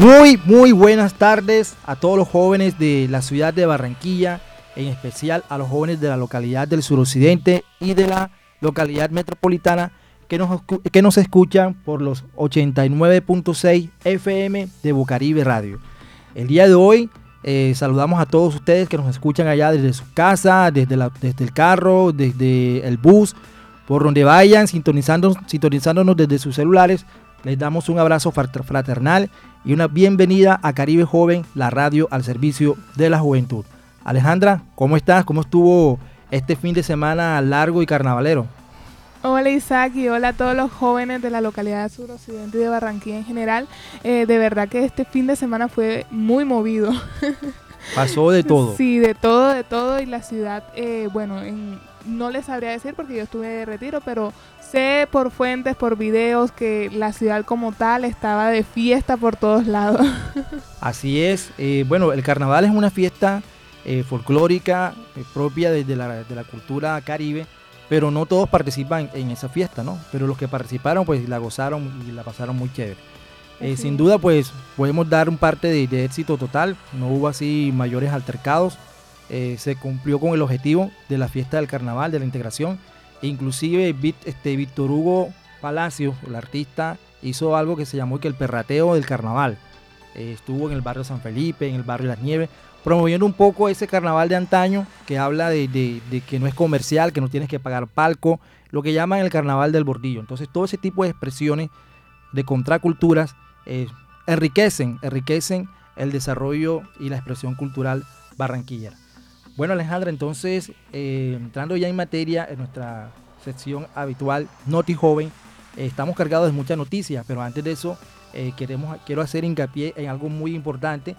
Muy, muy buenas tardes a todos los jóvenes de la ciudad de Barranquilla, en especial a los jóvenes de la localidad del suroccidente y de la localidad metropolitana que nos, que nos escuchan por los 89.6 FM de Bocaribe Radio. El día de hoy eh, saludamos a todos ustedes que nos escuchan allá desde su casa, desde, desde el carro, desde el bus, por donde vayan, sintonizando, sintonizándonos desde sus celulares. Les damos un abrazo fraternal y una bienvenida a Caribe Joven, la radio al servicio de la juventud. Alejandra, ¿cómo estás? ¿Cómo estuvo este fin de semana largo y carnavalero? Hola Isaac y hola a todos los jóvenes de la localidad suroccidente y de Barranquilla en general. Eh, de verdad que este fin de semana fue muy movido. Pasó de todo. Sí, de todo, de todo. Y la ciudad, eh, bueno, no les sabría decir porque yo estuve de retiro, pero sé por fuentes, por videos, que la ciudad como tal estaba de fiesta por todos lados. Así es. Eh, bueno, el carnaval es una fiesta eh, folclórica eh, propia de, la, de, la, cultura caribe, pero no todos participan en esa fiesta, ¿no? Pero los que participaron, pues la gozaron y la pasaron muy chévere. sin duda, pues podemos dar un parte de, de, éxito total. No hubo así mayores altercados. se cumplió con el objetivo de la fiesta del carnaval, de la integración Inclusive este, Víctor Hugo Palacio, el artista, hizo algo que se llamó que el perrateo del carnaval. Eh, estuvo en el barrio San Felipe, en el barrio Las Nieves, promoviendo un poco ese carnaval de antaño que habla de, que no es comercial, que no tienes que pagar palco, lo que llaman el carnaval del bordillo. Entonces todo ese tipo de expresiones de contraculturas eh, enriquecen, enriquecen el desarrollo y la expresión cultural barranquillera. Bueno, Alejandra, entonces, eh, entrando ya en materia, en nuestra sección habitual, Noti Joven, eh, estamos cargados de muchas noticias, pero antes de eso, eh, queremos, quiero hacer hincapié en algo muy importante.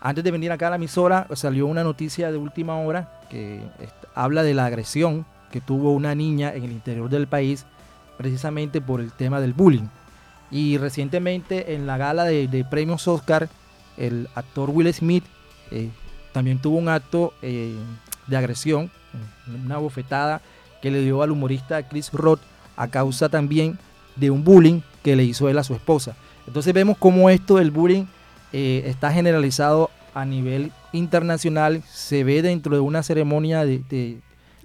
antes de venir acá a la emisora, salió una noticia de última hora que habla de la agresión que tuvo una niña en el interior del país, precisamente por el tema del bullying. Y recientemente en la gala de premios Oscar, el actor Will Smith también tuvo un acto eh, de agresión, una bofetada que le dio al humorista Chris Roth a causa también de un bullying que le hizo él a su esposa. Entonces vemos cómo esto del bullying eh, está generalizado a nivel internacional, se ve dentro de una ceremonia de,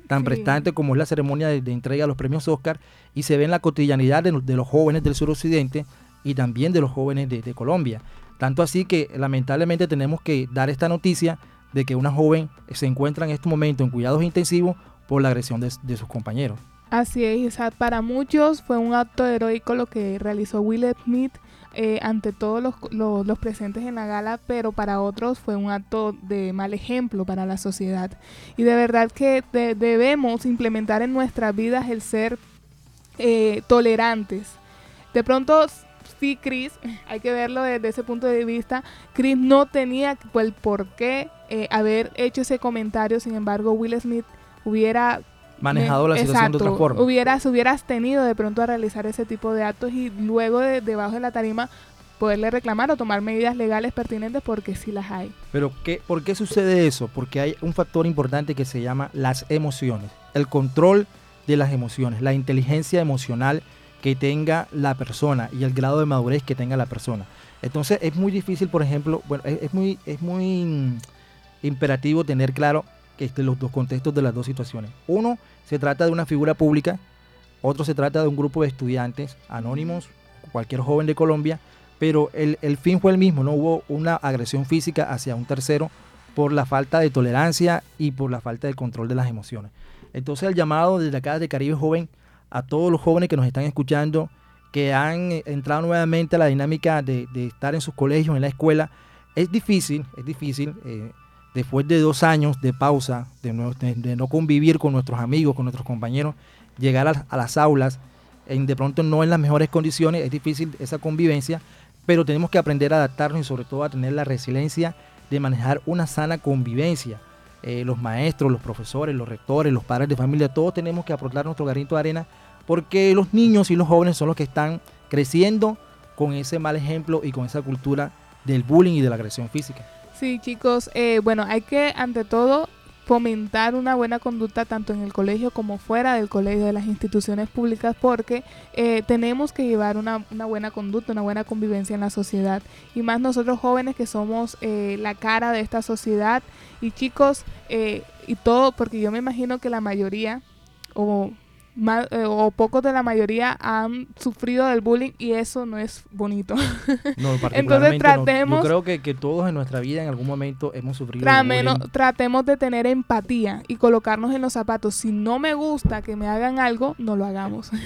tan prestante como es la ceremonia de, entrega de los premios Oscar y se ve en la cotidianidad de, los jóvenes del suroccidente y también de los jóvenes de Colombia. Tanto así que lamentablemente tenemos que dar esta noticia de que una joven se encuentra en este momento en cuidados intensivos por la agresión de, sus compañeros. Así es, para muchos fue un acto heroico lo que realizó Will Smith eh, ante todos los, presentes en la gala, pero para otros fue un acto de mal ejemplo para la sociedad. Y de verdad que debemos implementar en nuestras vidas el ser eh, tolerantes. De pronto sí, Chris, hay que verlo desde ese punto de vista. Chris no tenía el por qué eh, haber hecho ese comentario, sin embargo, Will Smith hubiera manejado la situación de otra forma. Hubieras, hubieras tenido de pronto a realizar ese tipo de actos y luego de, debajo de la tarima poderle reclamar o tomar medidas legales pertinentes porque sí las hay. Pero ¿qué, ¿por qué sucede eso? Porque hay un factor importante que se llama las emociones, el control de las emociones, la inteligencia emocional que tenga la persona y el grado de madurez que tenga la persona. Entonces es muy difícil, por ejemplo, bueno, es, muy, es muy imperativo tener claro que este, los dos contextos de las dos situaciones. Uno, se trata de una figura pública, otro se trata de un grupo de estudiantes anónimos, cualquier joven de Colombia, pero el, el fin fue el mismo, no hubo una agresión física hacia un tercero por la falta de tolerancia y por la falta de control de las emociones. Entonces el llamado desde acá de Caribe Joven a todos los jóvenes que nos están escuchando, que han entrado nuevamente a la dinámica de, estar en sus colegios, en la escuela. Es difícil, es difícil, eh, después de dos años de pausa, de no, convivir con nuestros amigos, con nuestros compañeros, llegar a, las aulas, de pronto no en las mejores condiciones, es difícil esa convivencia, pero tenemos que aprender a adaptarnos y sobre todo a tener la resiliencia de manejar una sana convivencia. Eh, los maestros, los profesores, los rectores, los padres de familia, todos tenemos que aportar nuestro granito de arena porque los niños y los jóvenes son los que están creciendo con ese mal ejemplo y con esa cultura del bullying y de la agresión física. Sí, chicos, eh, bueno, hay que ante todo fomentar una buena conducta tanto en el colegio como fuera del colegio, de las instituciones públicas, porque eh, tenemos que llevar una, una, buena conducta, una buena convivencia en la sociedad. Y más nosotros jóvenes que somos eh, la cara de esta sociedad. Y chicos, eh, y todo, porque yo me imagino que la mayoría, o eh, o pocos de la mayoría han sufrido del bullying y eso no es bonito. No, Entonces tratemos... Yo creo que, que, todos en nuestra vida en algún momento hemos sufrido bullying. Tratemos de tener empatía y colocarnos en los zapatos. Si no me gusta que me hagan algo, no lo hagamos.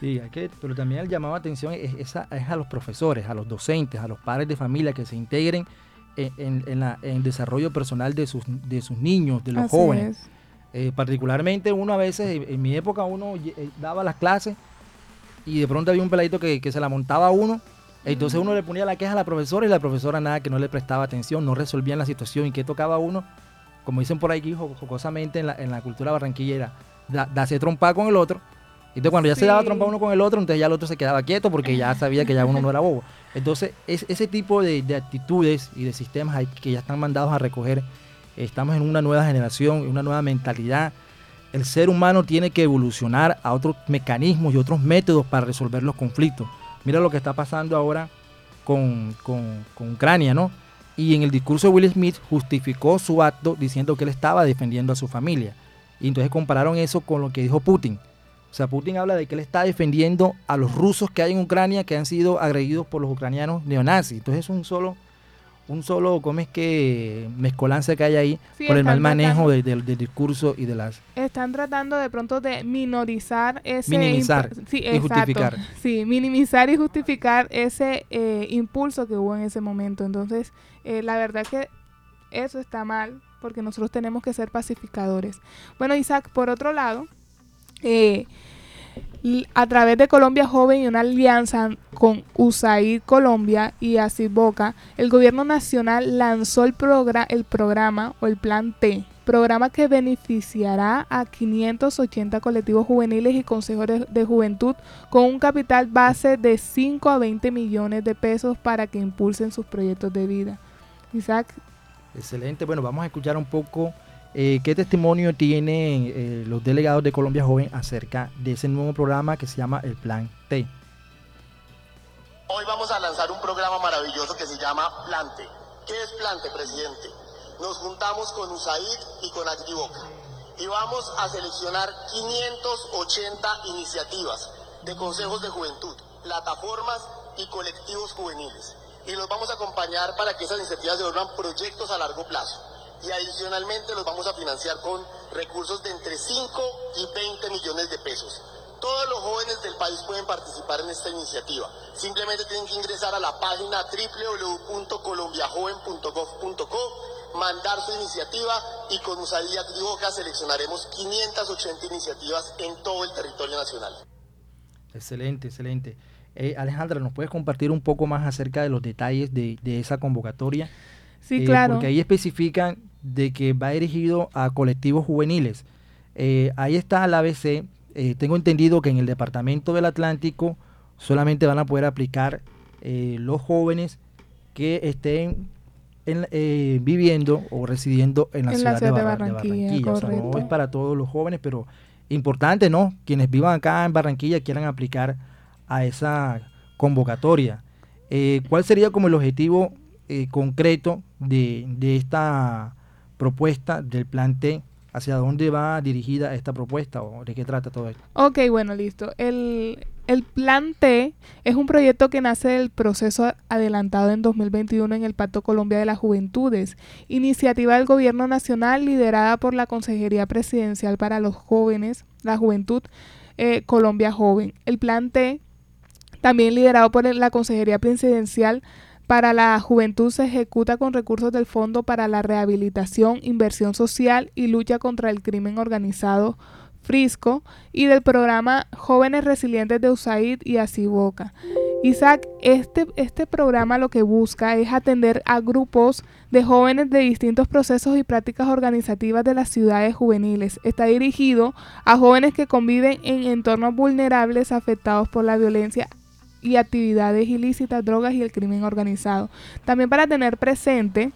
Sí, que, pero también el llamado a atención es, es, a, los profesores, a los docentes, a los padres de familia que se integren en, en, la, en el desarrollo personal de sus, de sus niños, de los jóvenes. Eh, particularmente uno a veces, en mi época uno eh, daba las clases y de pronto había un peladito que, se la montaba a uno. Entonces uno le ponía la queja a la profesora y la profesora nada, que no le prestaba atención, no resolvían la situación y que tocaba a uno, como dicen por aquí jocosamente en la, en la cultura barranquillera, darse trompa con el otro. Entonces cuando ya se daba trompa uno con el otro, entonces ya el otro se quedaba quieto porque ya sabía que ya uno no era bobo. Entonces es, ese tipo de, de actitudes y de sistemas que ya están mandados a recoger Estamos en una nueva generación, una nueva mentalidad. El ser humano tiene que evolucionar a otros mecanismos y otros métodos para resolver los conflictos. Mira lo que está pasando ahora con, Ucrania, ¿no? Y en el discurso de Will Smith justificó su acto diciendo que él estaba defendiendo a su familia. Y entonces compararon eso con lo que dijo Putin. O sea, Putin habla de que él está defendiendo a los rusos que hay en Ucrania que han sido agredidos por los ucranianos neonazis. Entonces es un solo un solo, ¿cómo es que mezcolanza que hay ahí por el mal manejo del discurso y de las... Están tratando de pronto de minorizar ese... Minimizar y justificar. Sí, minimizar y justificar ese eh, impulso que hubo en ese momento. Entonces, eh, la verdad que eso está mal porque nosotros tenemos que ser pacificadores. Bueno, Isaac, por otro lado, eh, a través de Colombia Joven y una alianza con USAID Colombia y Así Boca, el gobierno nacional lanzó el, el programa o el Plan T, programa que beneficiará a 580 colectivos juveniles y consejos de juventud con un capital base de 5 a 20 millones de pesos para que impulsen sus proyectos de vida. Isaac. Excelente, bueno, vamos a escuchar un poco eh, ¿Qué testimonio tienen eh, los delegados de Colombia Joven acerca de ese nuevo programa que se llama el Plan T? Hoy vamos a lanzar un programa maravilloso que se llama Plante. ¿Qué es Plante, presidente? Nos juntamos con USAID y con Agriboca y vamos a seleccionar 580 iniciativas de consejos de juventud, plataformas y colectivos juveniles. Y los vamos a acompañar para que esas iniciativas se vuelvan proyectos a largo plazo y adicionalmente los vamos a financiar con recursos de entre 5 y 20 millones de pesos. Todos los jóvenes del país pueden participar en esta iniciativa. Simplemente tienen que ingresar a la página www.colombiajoven.gov.co, mandar su iniciativa y con Usadía Criboca seleccionaremos 580 iniciativas en todo el territorio nacional. Excelente, excelente. Eh, Alejandra, ¿nos puedes compartir un poco más acerca de los detalles de, de esa convocatoria? Sí, eh, claro. Porque ahí especifican de que va dirigido a colectivos juveniles. Eh, ahí está la ABC. Eh, tengo entendido que en el Departamento del Atlántico solamente van a poder aplicar los jóvenes que estén viviendo o residiendo en la, ciudad, de, Barranquilla. no es para todos los jóvenes, pero importante, ¿no? Quienes vivan acá en Barranquilla quieran aplicar a esa convocatoria. ¿Cuál sería como el objetivo eh, concreto de, esta propuesta del plan T? ¿Hacia dónde va dirigida esta propuesta o de qué trata todo esto? Ok, bueno, listo. El, el Plan T es un proyecto que nace del proceso adelantado en 2021 en el Pacto Colombia de las Juventudes, iniciativa del Gobierno Nacional liderada por la Consejería Presidencial para los Jóvenes, la Juventud eh, Colombia Joven. El Plan T, también liderado por la Consejería Presidencial para la juventud se ejecuta con recursos del Fondo para la Rehabilitación, Inversión Social y Lucha contra el Crimen Organizado Frisco y del programa Jóvenes Resilientes de USAID y Asiboca. Isaac, este, este programa lo que busca es atender a grupos de jóvenes de distintos procesos y prácticas organizativas de las ciudades juveniles. Está dirigido a jóvenes que conviven en entornos vulnerables afectados por la violencia y actividades ilícitas, drogas y el crimen organizado. También para tener presente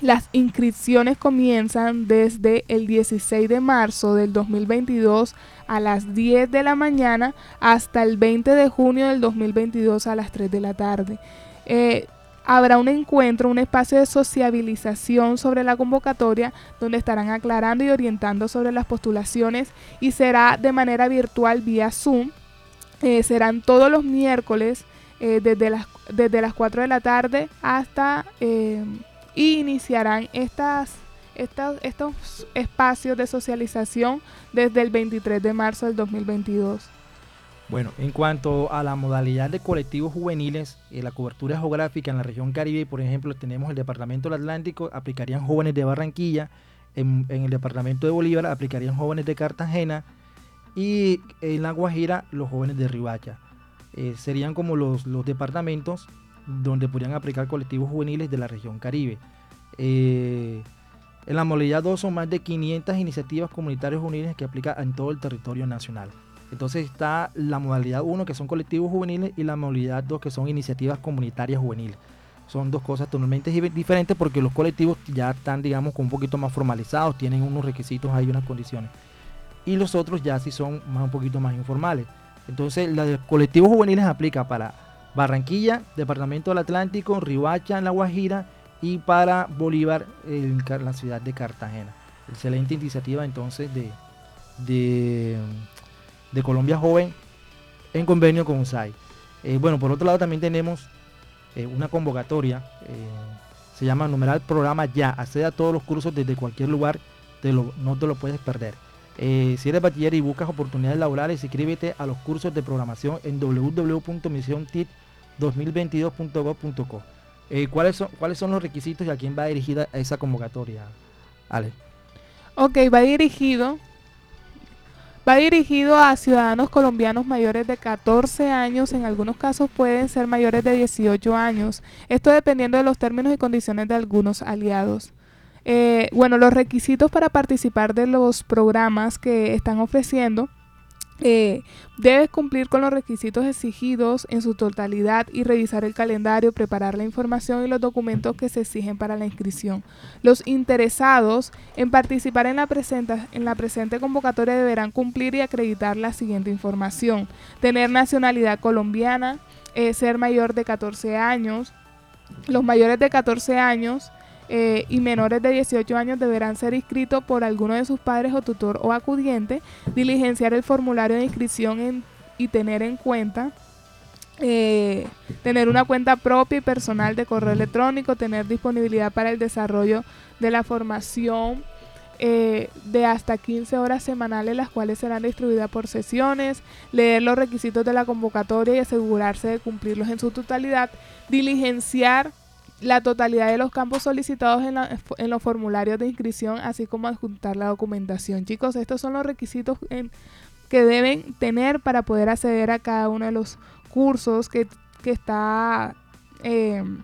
las inscripciones comienzan desde el 16 de marzo del 2022 a las 10 de la mañana hasta el 20 de junio del 2022 a las 3 de la tarde. Eh, habrá un encuentro, un espacio de sociabilización sobre la convocatoria donde estarán aclarando y orientando sobre las postulaciones y será de manera virtual vía Zoom. Eh, serán todos los miércoles eh, desde, las, desde las 4 de la tarde hasta y iniciarán estas, estos espacios de socialización desde el 23 de marzo del 2022. Bueno, en cuanto a la modalidad de colectivos juveniles, eh, la cobertura geográfica en la región Caribe, por ejemplo, tenemos el Departamento del Atlántico, aplicarían jóvenes de Barranquilla, en, el Departamento de Bolívar aplicarían jóvenes de Cartagena y en La Guajira los jóvenes de Ribacha. Eh, serían como los, los departamentos donde podrían aplicar colectivos juveniles de la región Caribe. Eh, en la modalidad 2 son más de 500 iniciativas comunitarias juveniles que aplican en todo el territorio nacional. Entonces está la modalidad 1 que son colectivos juveniles y la modalidad 2 que son iniciativas comunitarias juveniles. Son dos cosas totalmente diferentes porque los colectivos ya están, digamos, un poquito más formalizados, tienen unos requisitos, hay unas condiciones. Y los otros ya sí son más un poquito más informales. Entonces, la de colectivos juveniles aplica para Barranquilla, Departamento del Atlántico, Ribacha, La Guajira y para Bolívar, en la ciudad de Cartagena. Excelente iniciativa entonces de, de, Colombia Joven en convenio con USAID. Eh, bueno, por otro lado también tenemos eh, una convocatoria, eh, se llama numeral programa ya, accede a todos los cursos desde cualquier lugar, no te lo puedes perder. Si eres bachiller y buscas oportunidades laborales, inscríbete a los cursos de programación en www.misiontit.com 2022.gov.co. Eh, ¿cuáles, son, ¿Cuáles son los requisitos y a quién va dirigida esa convocatoria, Ale? Ok, va dirigido Va dirigido a ciudadanos colombianos mayores de 14 años, en algunos casos pueden ser mayores de 18 años, esto dependiendo de los términos y condiciones de algunos aliados. Eh, bueno, los requisitos para participar de los programas que están ofreciendo eh, debes cumplir con los requisitos exigidos en su totalidad y revisar el calendario, preparar la información y los documentos que se exigen para la inscripción. Los interesados en participar en la, en la presente convocatoria deberán cumplir y acreditar la siguiente información. Tener nacionalidad colombiana, eh, ser mayor de 14 años, los mayores de 14 años eh, y menores de 18 años deberán ser inscritos por alguno de sus padres o tutor o acudiente, diligenciar el formulario de inscripción y tener en cuenta eh, tener una cuenta propia y personal de correo electrónico, tener disponibilidad para el desarrollo de la formación eh, de hasta 15 horas semanales, las cuales serán distribuidas por sesiones, leer los requisitos de la convocatoria y asegurarse de cumplirlos en su totalidad, diligenciar la totalidad de los campos solicitados en, los formularios de inscripción, así como adjuntar la documentación. Chicos, estos son los requisitos que deben tener para poder acceder a cada uno de los cursos que, está, em,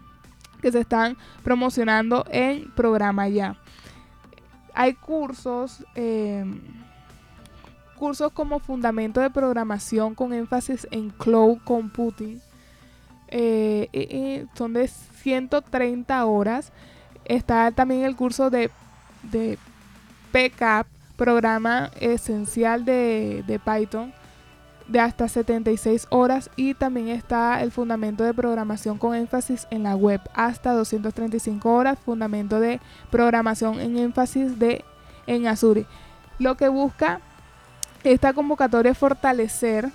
que se están promocionando en programa ya. Hay cursos, em, cursos como fundamento de programación con énfasis en cloud computing. Eh, son de 130 horas. Está también el curso de, de programa esencial de, de Python, de hasta 76 horas. Y también está el fundamento de programación con énfasis en la web, hasta 235 horas. Fundamento de programación en énfasis de en Azure. Lo que busca esta convocatoria es fortalecer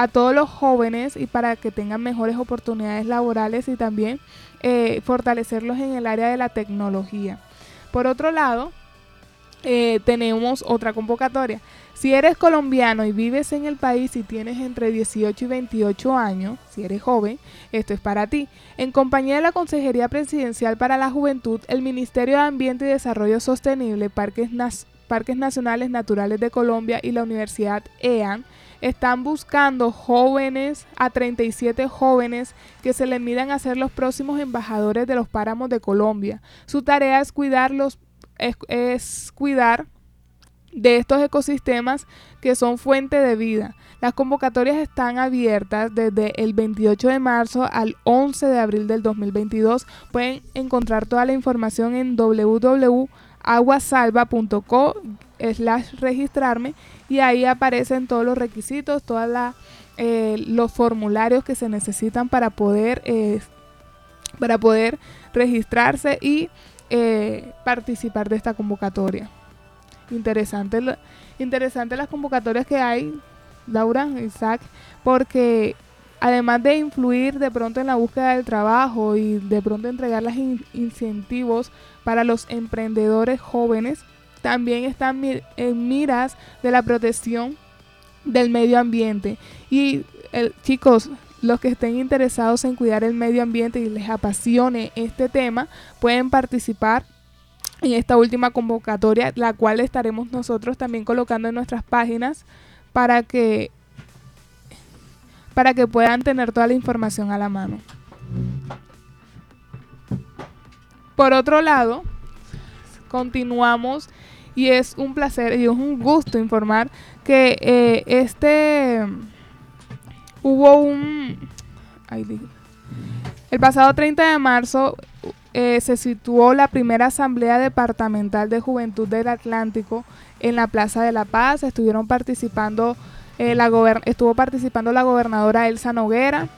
a todos los jóvenes y para que tengan mejores oportunidades laborales y también eh, fortalecerlos en el área de la tecnología. Por otro lado, eh, tenemos otra convocatoria. Si eres colombiano y vives en el país y tienes entre 18 y 28 años, si eres joven, esto es para ti. En compañía de la Consejería Presidencial para la Juventud, el Ministerio de Ambiente y Desarrollo Sostenible, Parques, Parques Nacionales Naturales de Colombia y la Universidad EAN están buscando jóvenes, a 37 jóvenes que se le midan a ser los próximos embajadores de los páramos de Colombia. Su tarea es cuidarlos, es cuidar de estos ecosistemas que son fuente de vida. Las convocatorias están abiertas desde el 28 de marzo al 11 de abril del 2022. Pueden encontrar toda la información en www.aguasalva.co slash registrarme y ahí aparecen todos los requisitos, todos eh, los formularios que se necesitan para poder, eh, para poder registrarse y eh, participar de esta convocatoria. Interesante, interesante las convocatorias que hay, Laura, Isaac, porque además de influir de pronto en la búsqueda del trabajo y de pronto entregar los incentivos para los emprendedores jóvenes, también están en miras de la protección del medio ambiente. Y chicos, los que estén interesados en cuidar el medio ambiente y les apasione este tema, pueden participar en esta última convocatoria, la cual estaremos nosotros también colocando en nuestras páginas para que para que puedan tener toda la información a la mano. Por otro lado, continuamos y es un placer y es un gusto informar que eh, este hubo un el pasado 30 de marzo eh, se situó la primera Asamblea Departamental de Juventud del Atlántico en la Plaza de la Paz. Estuvieron participando, eh, la estuvo participando la gobernadora Elsa Noguera.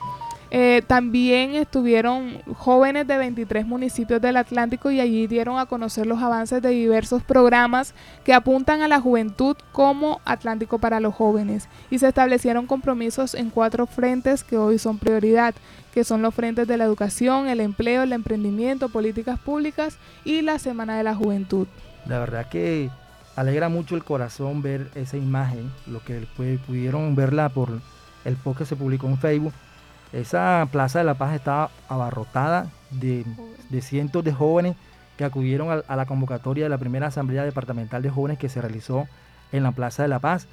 Eh, también estuvieron jóvenes de 23 municipios del Atlántico y allí dieron a conocer los avances de diversos programas que apuntan a la juventud como Atlántico para los jóvenes y se establecieron compromisos en cuatro frentes que hoy son prioridad, que son los frentes de la educación, el empleo, el emprendimiento, políticas públicas y la Semana de la Juventud. La verdad que alegra mucho el corazón ver esa imagen, lo que pudieron verla por el post que se publicó en Facebook esa Plaza de la Paz estaba abarrotada de, cientos de jóvenes que acudieron a, la convocatoria de la primera Asamblea Departamental de Jóvenes que se realizó en la Plaza de la Paz.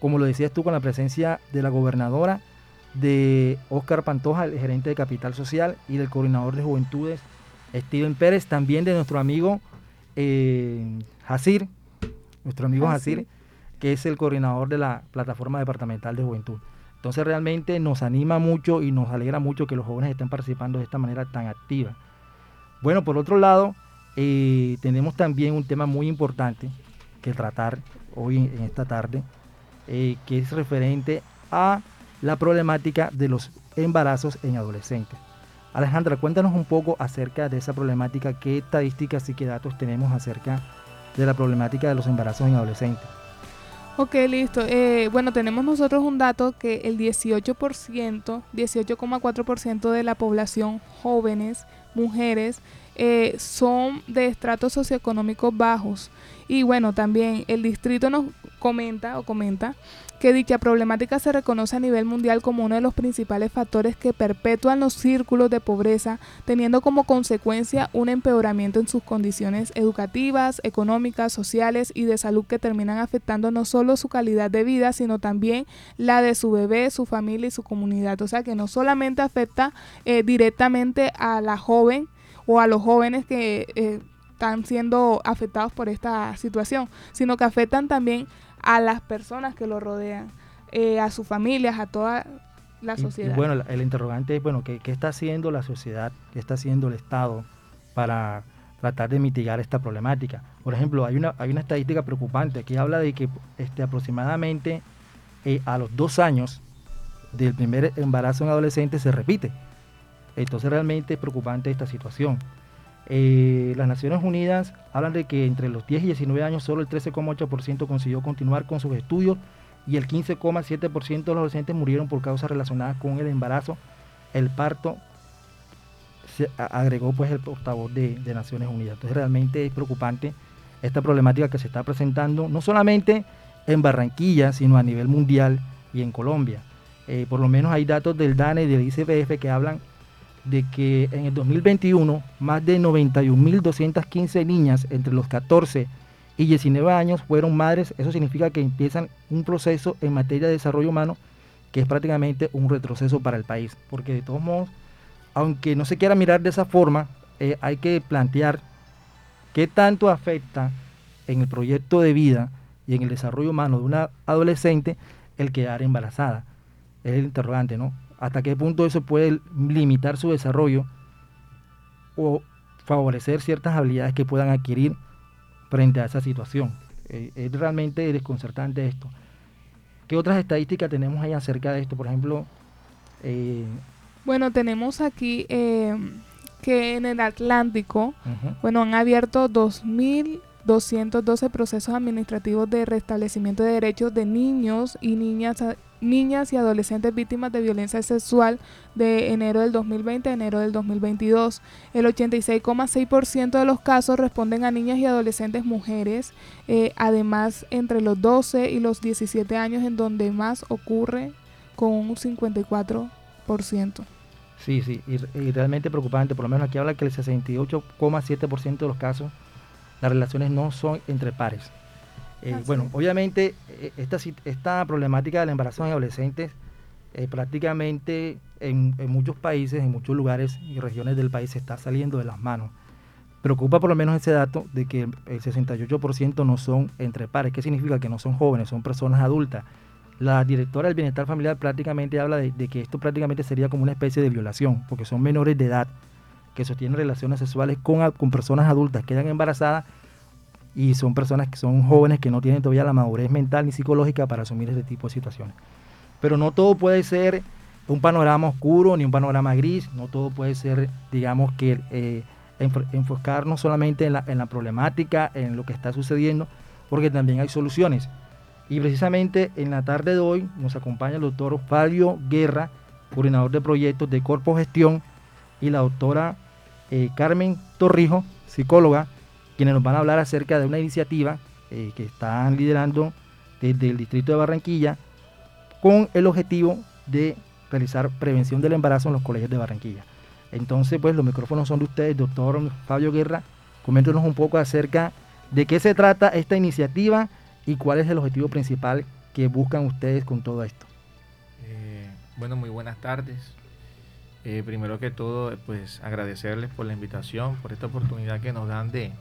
Como lo decías tú, con la presencia de la gobernadora, de Óscar Pantoja, el gerente de Capital Social, y del coordinador de Juventudes, Steven Pérez, también de nuestro amigo eh, nuestro amigo Jacir, que es el coordinador de la Plataforma Departamental de Juventud. Entonces realmente nos anima mucho y nos alegra mucho que los jóvenes estén participando de esta manera tan activa. Bueno, por otro lado, eh, tenemos también un tema muy importante que tratar hoy en esta tarde, eh, que es referente a la problemática de los embarazos en adolescentes. Alejandra, cuéntanos un poco acerca de esa problemática, qué estadísticas y qué datos tenemos acerca de la problemática de los embarazos en adolescentes. Ok, listo. Eh, bueno, tenemos nosotros un dato que el 18%, 18,4% de la población jóvenes, mujeres, eh, son de estratos socioeconómicos bajos. Y bueno, también el distrito nos comenta o comenta que dicha problemática se reconoce a nivel mundial como uno de los principales factores que perpetúan los círculos de pobreza, teniendo como consecuencia un empeoramiento en sus condiciones educativas, económicas, sociales y de salud que terminan afectando no solo su calidad de vida, sino también la de su bebé, su familia y su comunidad. O sea que no solamente afecta eh, directamente a la joven o a los jóvenes que... Eh, están siendo afectados por esta situación, sino que afectan también a las personas que lo rodean, eh, a sus familias, a toda la sociedad. bueno, el interrogante es, bueno, ¿qué, está haciendo la sociedad, qué está haciendo el Estado para tratar de mitigar esta problemática? Por ejemplo, hay una, hay una estadística preocupante que habla de que este, aproximadamente eh, a los dos años del primer embarazo en adolescente se repite. Entonces realmente es preocupante esta situación. Eh, las Naciones Unidas hablan de que entre los 10 y 19 años solo el 13,8% consiguió continuar con sus estudios y el 15,7% de los adolescentes murieron por causas relacionadas con el embarazo, el parto, se agregó pues el portavoz de, Naciones Unidas. Entonces realmente es preocupante esta problemática que se está presentando, no solamente en Barranquilla, sino a nivel mundial y en Colombia. Eh, por lo menos hay datos del DANE y del ICBF que hablan de que en el 2021 más de 91.215 niñas entre los 14 y 19 años fueron madres, eso significa que empiezan un proceso en materia de desarrollo humano que es prácticamente un retroceso para el país, porque de todos modos, aunque no se quiera mirar de esa forma, eh, hay que plantear qué tanto afecta en el proyecto de vida y en el desarrollo humano de una adolescente el quedar embarazada. Es el interrogante, ¿no? Hasta qué punto eso puede limitar su desarrollo o favorecer ciertas habilidades que puedan adquirir frente a esa situación. Eh, es realmente desconcertante esto. ¿Qué otras estadísticas tenemos ahí acerca de esto? Por ejemplo... Eh, bueno, tenemos aquí eh, que en el Atlántico, bueno, han abierto 2.212 procesos administrativos de restablecimiento de derechos de niños y niñas niñas y adolescentes víctimas de violencia sexual de enero del 2020 a enero del 2022. El 86,6% de los casos responden a niñas y adolescentes mujeres, eh, además entre los 12 y los 17 años en donde más ocurre con un 54%. Sí, sí, y, realmente preocupante, por lo menos aquí habla que el 68,7% de los casos las relaciones no son entre pares. Eh, bueno, obviamente eh, esta, esta problemática del embarazo en adolescentes eh, prácticamente en, muchos países, en muchos lugares y regiones del país se está saliendo de las manos. Preocupa por lo menos ese dato de que el 68% no son entre pares. ¿Qué significa? Que no son jóvenes, son personas adultas. La directora del bienestar familiar prácticamente habla de, que esto prácticamente sería como una especie de violación, porque son menores de edad que sostienen relaciones sexuales con, con personas adultas, quedan embarazadas y son personas que son jóvenes que no tienen todavía la madurez mental ni psicológica para asumir ese tipo de situaciones. Pero no todo puede ser un panorama oscuro ni un panorama gris, no todo puede ser, digamos, que eh, enfocarnos solamente en la, en la problemática, en lo que está sucediendo, porque también hay soluciones. Y precisamente en la tarde de hoy nos acompaña el doctor Fabio Guerra, coordinador de proyectos de Corpo Gestión, y la doctora eh, Carmen Torrijo, psicóloga, quienes nos van a hablar acerca de una iniciativa eh, que están liderando desde el distrito de Barranquilla con el objetivo de realizar prevención del embarazo en los colegios de Barranquilla. Entonces, pues los micrófonos son de ustedes, doctor Fabio Guerra. Coméntenos un poco acerca de qué se trata esta iniciativa y cuál es el objetivo principal que buscan ustedes con todo esto. Eh, bueno, muy buenas tardes. Eh, primero que todo, pues agradecerles por la invitación, por esta oportunidad que nos dan de,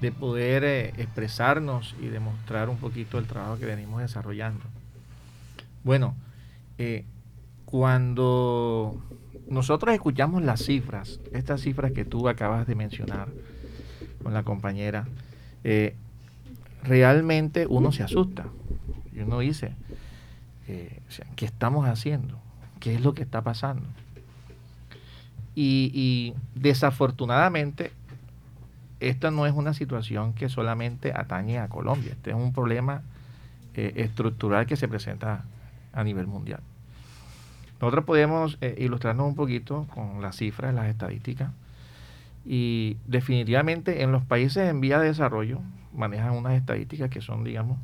de poder eh, expresarnos y demostrar un poquito el trabajo que venimos desarrollando. Bueno, eh, cuando nosotros escuchamos las cifras, estas cifras que tú acabas de mencionar con la compañera, eh, realmente uno se asusta y uno dice, ¿qué estamos haciendo? ¿Qué es lo que está pasando? y desafortunadamente esta no es una situación que solamente atañe a Colombia, este es un problema eh, estructural que se presenta a nivel mundial. Nosotros podemos eh, ilustrarnos un poquito con las cifras, las estadísticas, y definitivamente en los países en vía de desarrollo manejan unas estadísticas que son, digamos,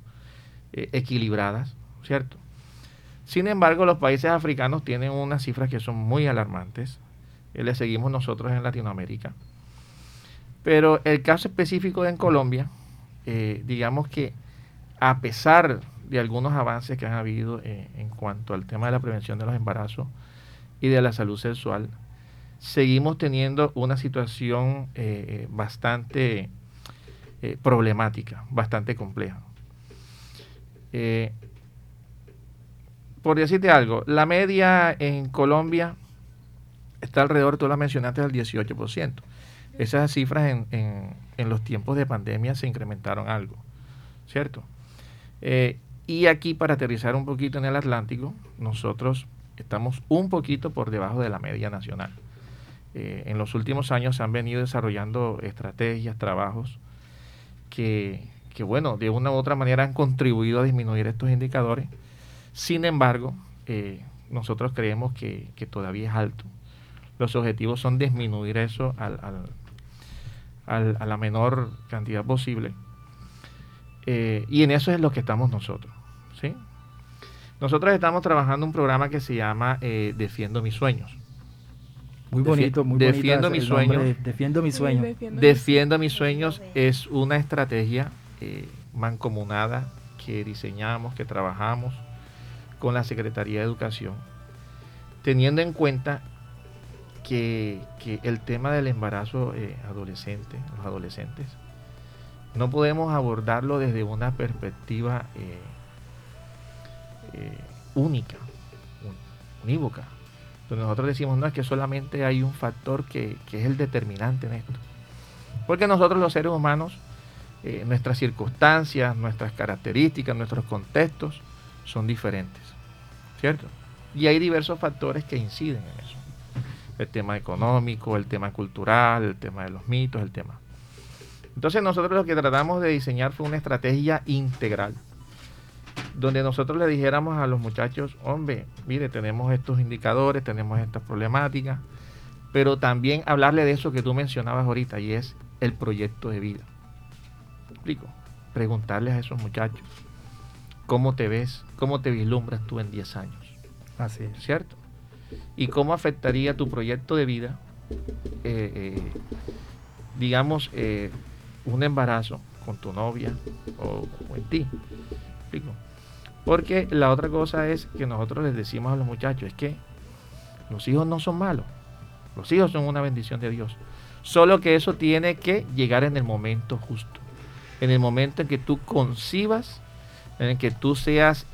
eh, equilibradas, ¿cierto? Sin embargo, los países africanos tienen unas cifras que son muy alarmantes. le seguimos nosotros en Latinoamérica. Pero el caso específico en Colombia, eh, digamos que a pesar de algunos avances que han habido eh, en cuanto al tema de la prevención de los embarazos y de la salud sexual, seguimos teniendo una situación eh, bastante problemática, bastante compleja. por decirte algo, la media en Colombia está alrededor, tú la mencionaste, del 18%. Esas cifras en, en, los tiempos de pandemia se incrementaron algo, ¿cierto? Eh, y aquí, para aterrizar un poquito en el Atlántico, nosotros estamos un poquito por debajo de la media nacional. Eh, en los últimos años se han venido desarrollando estrategias, trabajos que, que, bueno, de una u otra manera han contribuido a disminuir estos indicadores. Sin embargo, eh, nosotros creemos que, que, todavía es alto. Los objetivos son disminuir eso al, a la menor cantidad posible. Eh, y en eso es lo que estamos nosotros. ¿sí? Nosotros estamos trabajando un programa que se llama eh, Defiendo mis sueños. Muy bonito, muy Defiendo mis sueños. defiendo mis sueños. Defiendo mis sueños es una estrategia eh, mancomunada que diseñamos, que trabajamos con la Secretaría de Educación, teniendo en cuenta que, el tema del embarazo eh, adolescente, los adolescentes, no podemos abordarlo desde una perspectiva eh, eh, única, unívoca. Entonces nosotros decimos, no, es que solamente hay un factor que, es el determinante en esto. Porque nosotros los seres humanos, nuestras circunstancias, nuestras características, nuestros contextos son diferentes. ¿cierto? Y hay diversos factores que inciden en eso. El tema económico, el tema cultural, el tema de los mitos, el tema. Entonces nosotros lo que tratamos de diseñar fue una estrategia integral, donde nosotros le dijéramos a los muchachos, hombre, mire, tenemos estos indicadores, tenemos estas problemáticas, pero también hablarle de eso que tú mencionabas ahorita, y es el proyecto de vida. explico? Preguntarles a esos muchachos, ¿cómo te ves? ¿Cómo te vislumbras tú en 10 años? Así es. ¿Cierto? ¿Y cómo afectaría tu proyecto de vida, eh, eh, digamos, eh, un embarazo con tu novia o, en ti? ¿Explico? Porque la otra cosa es que nosotros les decimos a los muchachos, es que los hijos no son malos, los hijos son una bendición de Dios. Solo que eso tiene que llegar en el momento justo, en el momento en que tú concibas en que tú seas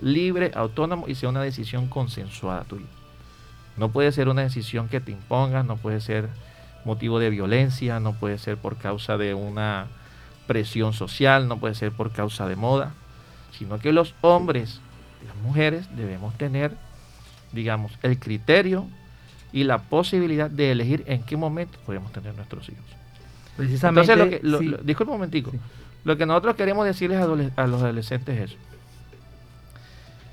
libre, autónomo y sea una decisión consensuada tuya. No puede ser una decisión que te impongas, no puede ser motivo de violencia, no puede ser por causa de una presión social, no puede ser por causa de moda, sino que los hombres y las mujeres debemos tener, digamos, el criterio y la posibilidad de elegir en qué momento podemos tener nuestros hijos. Precisamente. Entonces, lo que, disculpe un momentico. Lo que nosotros queremos decirles a, los adolescentes es eso.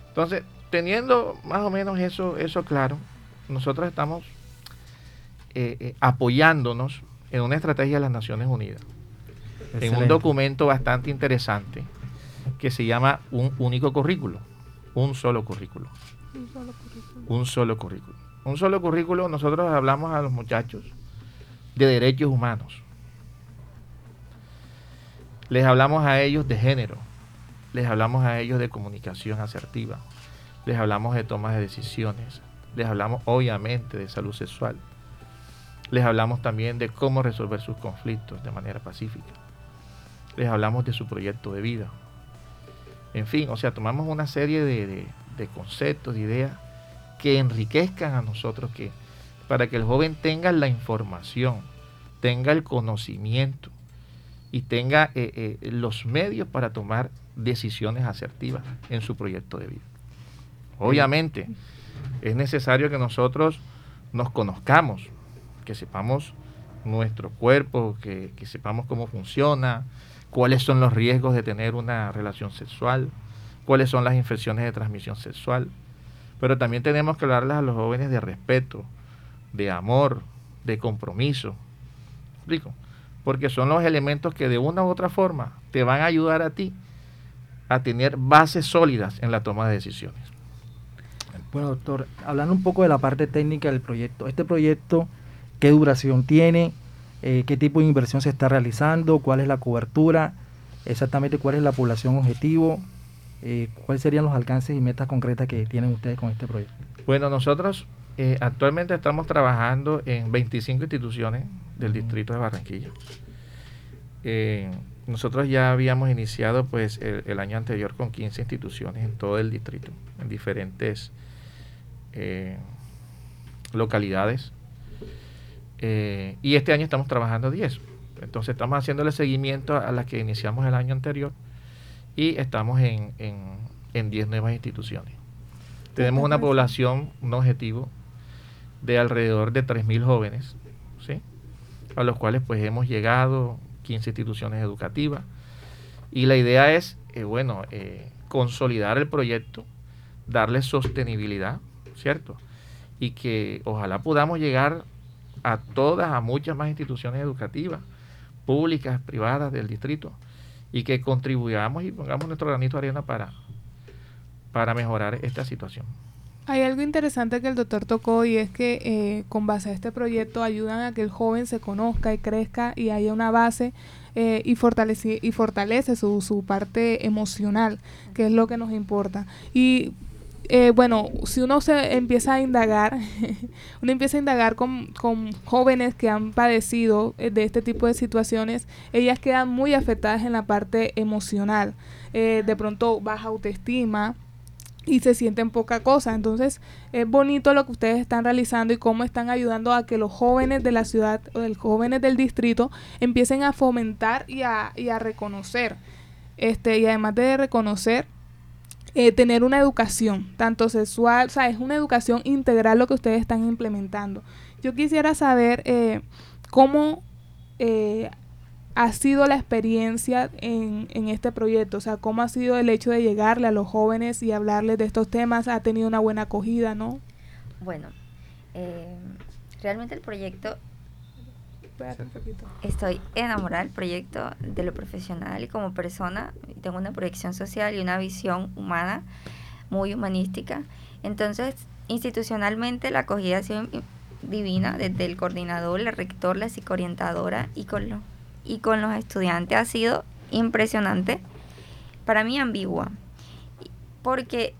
Entonces, teniendo más o menos eso, eso claro, nosotros estamos eh, eh, apoyándonos en una estrategia de las Naciones Unidas, en un documento bastante interesante que se llama un único currículo, un solo currículo. Un solo currículo. Un solo currículo. Un solo currículo, nosotros hablamos a los muchachos de derechos humanos les hablamos a ellos de género, les hablamos a ellos de comunicación asertiva, les hablamos de tomas de decisiones, les hablamos obviamente de salud sexual, les hablamos también de cómo resolver sus conflictos de manera pacífica, les hablamos de su proyecto de vida. En fin, o sea, tomamos una serie de, conceptos, de ideas que enriquezcan a nosotros, que para que el joven tenga la información, tenga el conocimiento, y tenga eh, eh, los medios para tomar decisiones asertivas en su proyecto de vida. Obviamente, es necesario que nosotros nos conozcamos, que sepamos nuestro cuerpo, que, sepamos cómo funciona, cuáles son los riesgos de tener una relación sexual, cuáles son las infecciones de transmisión sexual. Pero también tenemos que hablarles a los jóvenes de respeto, de amor, de compromiso. ¿Explico? porque son los elementos que de una u otra forma te van a ayudar a ti a tener bases sólidas en la toma de decisiones. Bueno, doctor, hablando un poco de la parte técnica del proyecto, este proyecto, ¿qué duración tiene? Eh, ¿Qué tipo de inversión se está realizando? ¿Cuál es la cobertura? Exactamente cuál es la población objetivo? Eh, ¿Cuáles serían los alcances y metas concretas que tienen ustedes con este proyecto? Bueno, nosotros eh, actualmente estamos trabajando en 25 instituciones del distrito de Barranquilla. Eh, nosotros ya habíamos iniciado pues el, año anterior con 15 instituciones en todo el distrito, en diferentes eh, localidades. y este año estamos trabajando 10. Entonces estamos haciéndole seguimiento a las que iniciamos el año anterior y estamos en, en, en 10 nuevas instituciones. Tenemos una población, un objetivo de alrededor de 3.000 jóvenes, ¿sí? a los cuales pues hemos llegado 15 instituciones educativas. Y la idea es, eh, bueno, eh, consolidar el proyecto, darle sostenibilidad, ¿cierto? Y que ojalá podamos llegar a todas, a muchas más instituciones educativas, públicas, privadas del distrito, y que contribuyamos y pongamos nuestro granito de arena para, para mejorar esta situación. Hay algo interesante que el doctor tocó y es que eh, con base a este proyecto ayudan a que el joven se conozca y crezca y haya una base eh, y fortalece, y fortalece su, su parte emocional, que es lo que nos importa. Y eh, bueno, si uno se empieza a indagar, uno empieza a indagar con, con, jóvenes que han padecido de este tipo de situaciones, ellas quedan muy afectadas en la parte emocional. de pronto baja autoestima, y se sienten poca cosa. Entonces es bonito lo que ustedes están realizando y cómo están ayudando a que los jóvenes de la ciudad o los jóvenes del distrito empiecen a fomentar y a, y a reconocer. Este, y además de reconocer, eh, tener una educación, tanto sexual, o sea, es una educación integral lo que ustedes están implementando. Yo quisiera saber eh, cómo eh, ha sido la experiencia en, en, este proyecto? O sea, ¿cómo ha sido el hecho de llegarle a los jóvenes y hablarles de estos temas? ¿Ha tenido una buena acogida, no? Bueno, eh, realmente el proyecto... Estoy enamorada del proyecto, de lo profesional y como persona. Tengo una proyección social y una visión humana muy humanística. Entonces, institucionalmente la acogida ha sido divina desde el coordinador, el rector, la psicoorientadora y con los y con los estudiantes ha sido impresionante, para mí ambigua, porque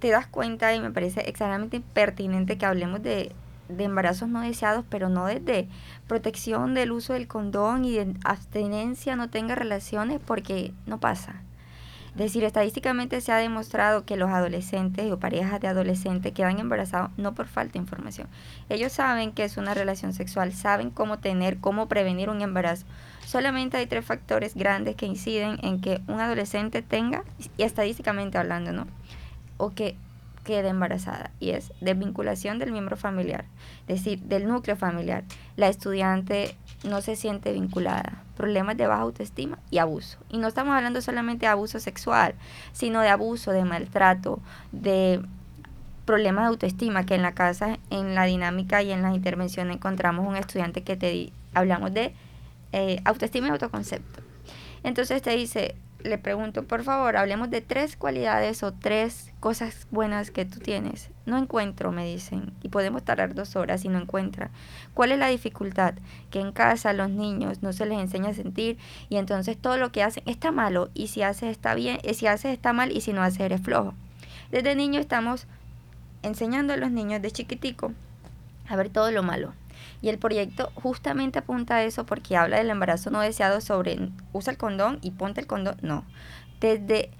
te das cuenta y me parece extremadamente pertinente que hablemos de, de embarazos no deseados, pero no desde protección del uso del condón y de abstenencia, no tenga relaciones, porque no pasa. Es decir, estadísticamente se ha demostrado que los adolescentes o parejas de adolescentes quedan embarazados no por falta de información. Ellos saben que es una relación sexual, saben cómo tener, cómo prevenir un embarazo. Solamente hay tres factores grandes que inciden en que un adolescente tenga, y estadísticamente hablando, ¿no? O que quede embarazada y es desvinculación del miembro familiar, es decir, del núcleo familiar. La estudiante no se siente vinculada, problemas de baja autoestima y abuso. Y no estamos hablando solamente de abuso sexual, sino de abuso, de maltrato, de problemas de autoestima, que en la casa, en la dinámica y en las intervenciones encontramos un estudiante que te hablamos de eh, autoestima y autoconcepto. Entonces te dice, le pregunto, por favor, hablemos de tres cualidades o tres cosas buenas que tú tienes. No encuentro, me dicen, y podemos tardar dos horas y no encuentra. ¿Cuál es la dificultad? Que en casa los niños no se les enseña a sentir y entonces todo lo que hacen está malo y si haces está bien, y si haces está mal y si no haces eres flojo. Desde niño estamos enseñando a los niños de chiquitico a ver todo lo malo y el proyecto justamente apunta a eso porque habla del embarazo no deseado sobre usa el condón y ponte el condón. No, desde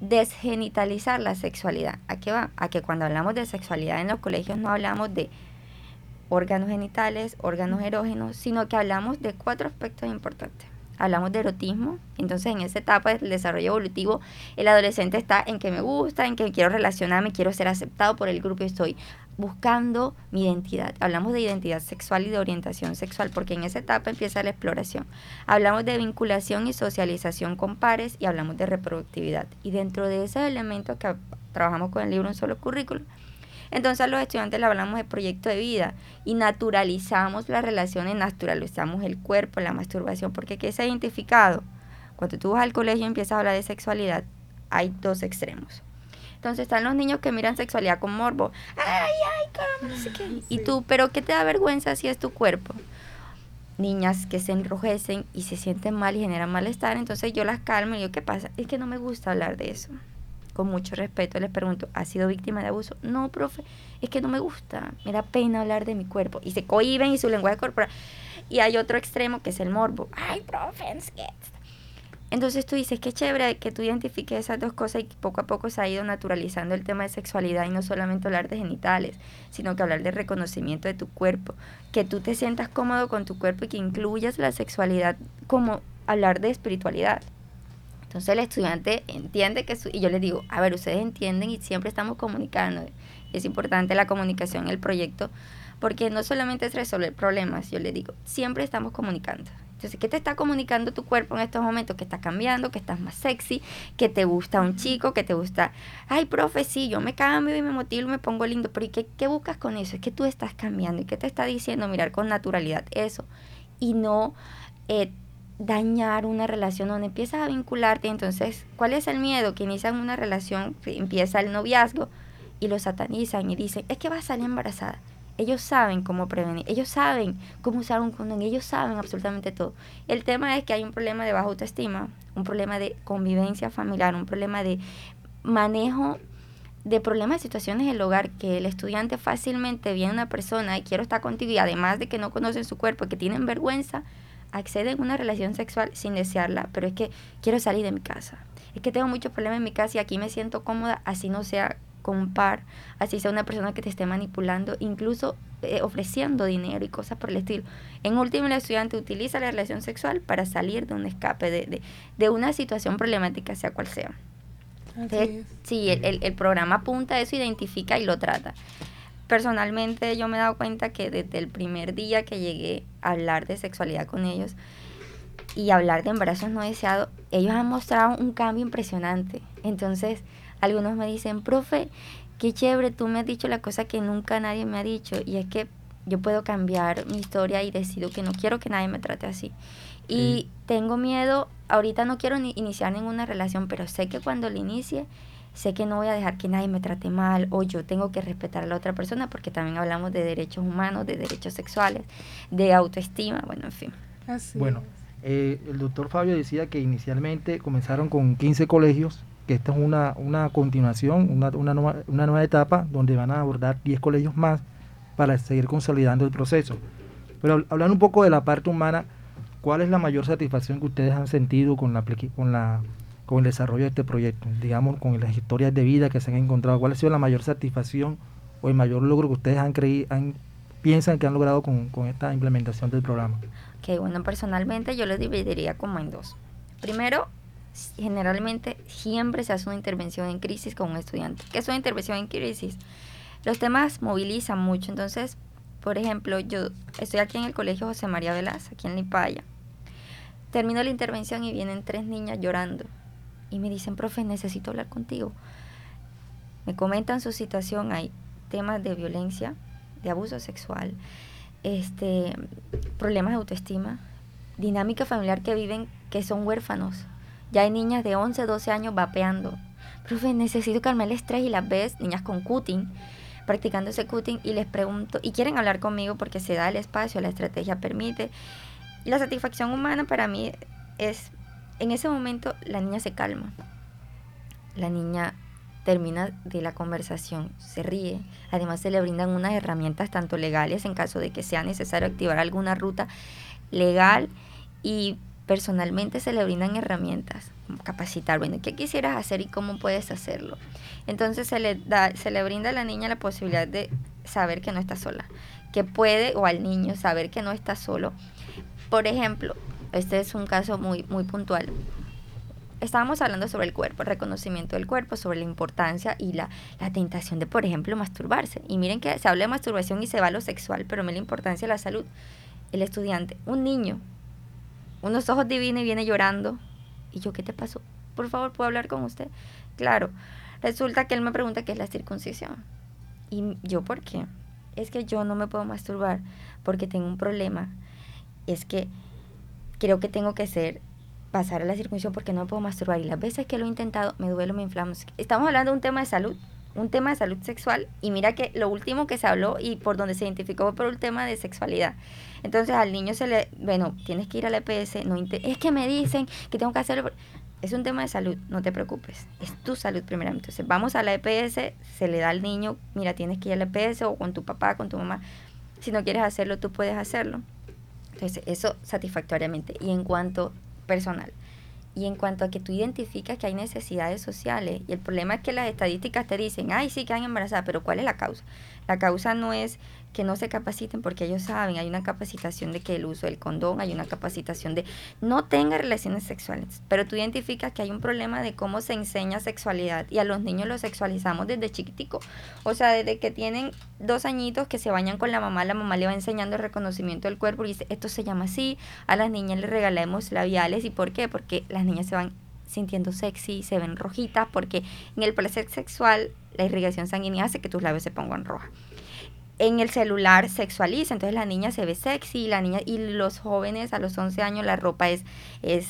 desgenitalizar la sexualidad. ¿A qué va? A que cuando hablamos de sexualidad en los colegios no hablamos de órganos genitales, órganos erógenos, sino que hablamos de cuatro aspectos importantes. Hablamos de erotismo, entonces en esa etapa del desarrollo evolutivo el adolescente está en que me gusta, en que quiero relacionarme, quiero ser aceptado por el grupo y estoy buscando mi identidad. Hablamos de identidad sexual y de orientación sexual porque en esa etapa empieza la exploración. Hablamos de vinculación y socialización con pares y hablamos de reproductividad. Y dentro de esos elementos que trabajamos con el libro Un solo currículo, entonces a los estudiantes le hablamos de proyecto de vida y naturalizamos las relaciones, naturalizamos el cuerpo, la masturbación, porque ¿qué se ha identificado? Cuando tú vas al colegio y empiezas a hablar de sexualidad, hay dos extremos entonces están los niños que miran sexualidad con morbo. Ay, ay, cómo, no sé qué. Y tú, pero ¿qué te da vergüenza si es tu cuerpo? Niñas que se enrojecen y se sienten mal y generan malestar, entonces yo las calmo y digo, ¿qué pasa? Es que no me gusta hablar de eso. Con mucho respeto les pregunto, ¿has sido víctima de abuso? No, profe, es que no me gusta, me da pena hablar de mi cuerpo. Y se cohiben y su lenguaje corporal. Y hay otro extremo que es el morbo. Ay, profe, es que entonces tú dices, qué chévere que tú identifiques esas dos cosas y poco a poco se ha ido naturalizando el tema de sexualidad y no solamente hablar de genitales, sino que hablar de reconocimiento de tu cuerpo, que tú te sientas cómodo con tu cuerpo y que incluyas la sexualidad como hablar de espiritualidad. Entonces el estudiante entiende que, y yo les digo, a ver, ustedes entienden y siempre estamos comunicando. Es importante la comunicación el proyecto porque no solamente es resolver problemas, yo les digo, siempre estamos comunicando. Entonces, ¿qué te está comunicando tu cuerpo en estos momentos? Que estás cambiando, que estás más sexy, que te gusta un chico, que te gusta, ay, profe, sí, yo me cambio y me motivo me pongo lindo, pero ¿y qué, qué buscas con eso? Es que tú estás cambiando y qué te está diciendo mirar con naturalidad eso y no eh, dañar una relación donde empiezas a vincularte. Entonces, ¿cuál es el miedo? Que inicia una relación, empieza el noviazgo y lo satanizan y dicen, es que va a salir embarazada. Ellos saben cómo prevenir, ellos saben cómo usar un condón, ellos saben absolutamente todo. El tema es que hay un problema de baja autoestima, un problema de convivencia familiar, un problema de manejo de problemas de situaciones en el hogar que el estudiante fácilmente viene una persona y quiero estar contigo y además de que no conocen su cuerpo, que tienen vergüenza, acceden a una relación sexual sin desearla, pero es que quiero salir de mi casa. Es que tengo muchos problemas en mi casa y aquí me siento cómoda, así no sea con un par, así sea una persona que te esté manipulando, incluso eh, ofreciendo dinero y cosas por el estilo. En último, el estudiante utiliza la relación sexual para salir de un escape, de, de, de una situación problemática, sea cual sea. sí, el, el, programa apunta a eso, identifica y lo trata. Personalmente yo me he dado cuenta que desde el primer día que llegué a hablar de sexualidad con ellos y hablar de embarazos no deseados, ellos han mostrado un cambio impresionante. Entonces, algunos me dicen, profe, qué chévere, tú me has dicho la cosa que nunca nadie me ha dicho y es que yo puedo cambiar mi historia y decido que no quiero que nadie me trate así. Y tengo miedo, ahorita no quiero ni iniciar ninguna relación, pero sé que cuando la inicie, sé que no voy a dejar que nadie me trate mal o yo tengo que respetar a la otra persona porque también hablamos de derechos humanos, de derechos sexuales, de autoestima, bueno, en fin. bueno, eh, el doctor Fabio decía que inicialmente comenzaron con 15 colegios que esta es una, una continuación, una, una, nueva, una nueva etapa donde van a abordar 10 colegios más para seguir consolidando el proceso. Pero hablando un poco de la parte humana, ¿cuál es la mayor satisfacción que ustedes han sentido con, la, con, la, con el desarrollo de este proyecto? Digamos, con las historias de vida que se han encontrado. ¿Cuál ha sido la mayor satisfacción o el mayor logro que ustedes han creído, han, piensan que han logrado con, con esta implementación del programa? Que bueno, personalmente yo lo dividiría como en dos. Primero, generalmente siempre se hace una intervención en crisis con un estudiante. ¿Qué es una intervención en crisis? Los temas movilizan mucho. Entonces, por ejemplo, yo estoy aquí en el Colegio José María Velas, aquí en Lipaya. Termino la intervención y vienen tres niñas llorando. Y me dicen, profe, necesito hablar contigo. Me comentan su situación. Hay temas de violencia, de abuso sexual, este, problemas de autoestima, dinámica familiar que viven que son huérfanos, ya hay niñas de 11, 12 años vapeando. Profe, necesito calmar el estrés y las ves, niñas con cutting, practicando ese cutting y les pregunto, y quieren hablar conmigo porque se da el espacio, la estrategia permite. la satisfacción humana para mí es, en ese momento la niña se calma. La niña termina de la conversación, se ríe. Además se le brindan unas herramientas tanto legales en caso de que sea necesario activar alguna ruta legal y personalmente se le brindan herramientas, capacitar, bueno, ¿qué quisieras hacer y cómo puedes hacerlo? Entonces se le, da, se le brinda a la niña la posibilidad de saber que no está sola, que puede, o al niño, saber que no está solo. Por ejemplo, este es un caso muy, muy puntual. Estábamos hablando sobre el cuerpo, el reconocimiento del cuerpo, sobre la importancia y la, la tentación de, por ejemplo, masturbarse. Y miren que se habla de masturbación y se va a lo sexual, pero me la importancia de la salud. El estudiante, un niño unos ojos divinos y viene llorando. Y yo, ¿qué te pasó? Por favor, ¿puedo hablar con usted? Claro, resulta que él me pregunta qué es la circuncisión. Y yo, ¿por qué? Es que yo no me puedo masturbar porque tengo un problema. Es que creo que tengo que ser pasar a la circuncisión porque no me puedo masturbar. Y las veces que lo he intentado, me duele, me inflamo. Estamos hablando de un tema de salud un tema de salud sexual y mira que lo último que se habló y por donde se identificó fue por un tema de sexualidad. Entonces al niño se le, bueno, tienes que ir al EPS, no es que me dicen que tengo que hacerlo. Es un tema de salud, no te preocupes, es tu salud primeramente. Entonces vamos a la EPS, se le da al niño, mira, tienes que ir al EPS o con tu papá, con tu mamá. Si no quieres hacerlo, tú puedes hacerlo. Entonces eso satisfactoriamente. Y en cuanto personal, y en cuanto a que tú identificas que hay necesidades sociales, y el problema es que las estadísticas te dicen, ay, sí, que han embarazadas, pero ¿cuál es la causa? La causa no es que no se capaciten porque ellos saben, hay una capacitación de que el uso del condón, hay una capacitación de no tenga relaciones sexuales, pero tú identificas que hay un problema de cómo se enseña sexualidad y a los niños los sexualizamos desde chiquitico, o sea, desde que tienen dos añitos que se bañan con la mamá, la mamá le va enseñando el reconocimiento del cuerpo y dice, esto se llama así, a las niñas le regalamos labiales y ¿por qué? Porque las niñas se van sintiendo sexy, se ven rojitas, porque en el placer sexual la irrigación sanguínea hace que tus labios se pongan rojas en el celular sexualiza, entonces la niña se ve sexy, la niña y los jóvenes a los 11 años la ropa es es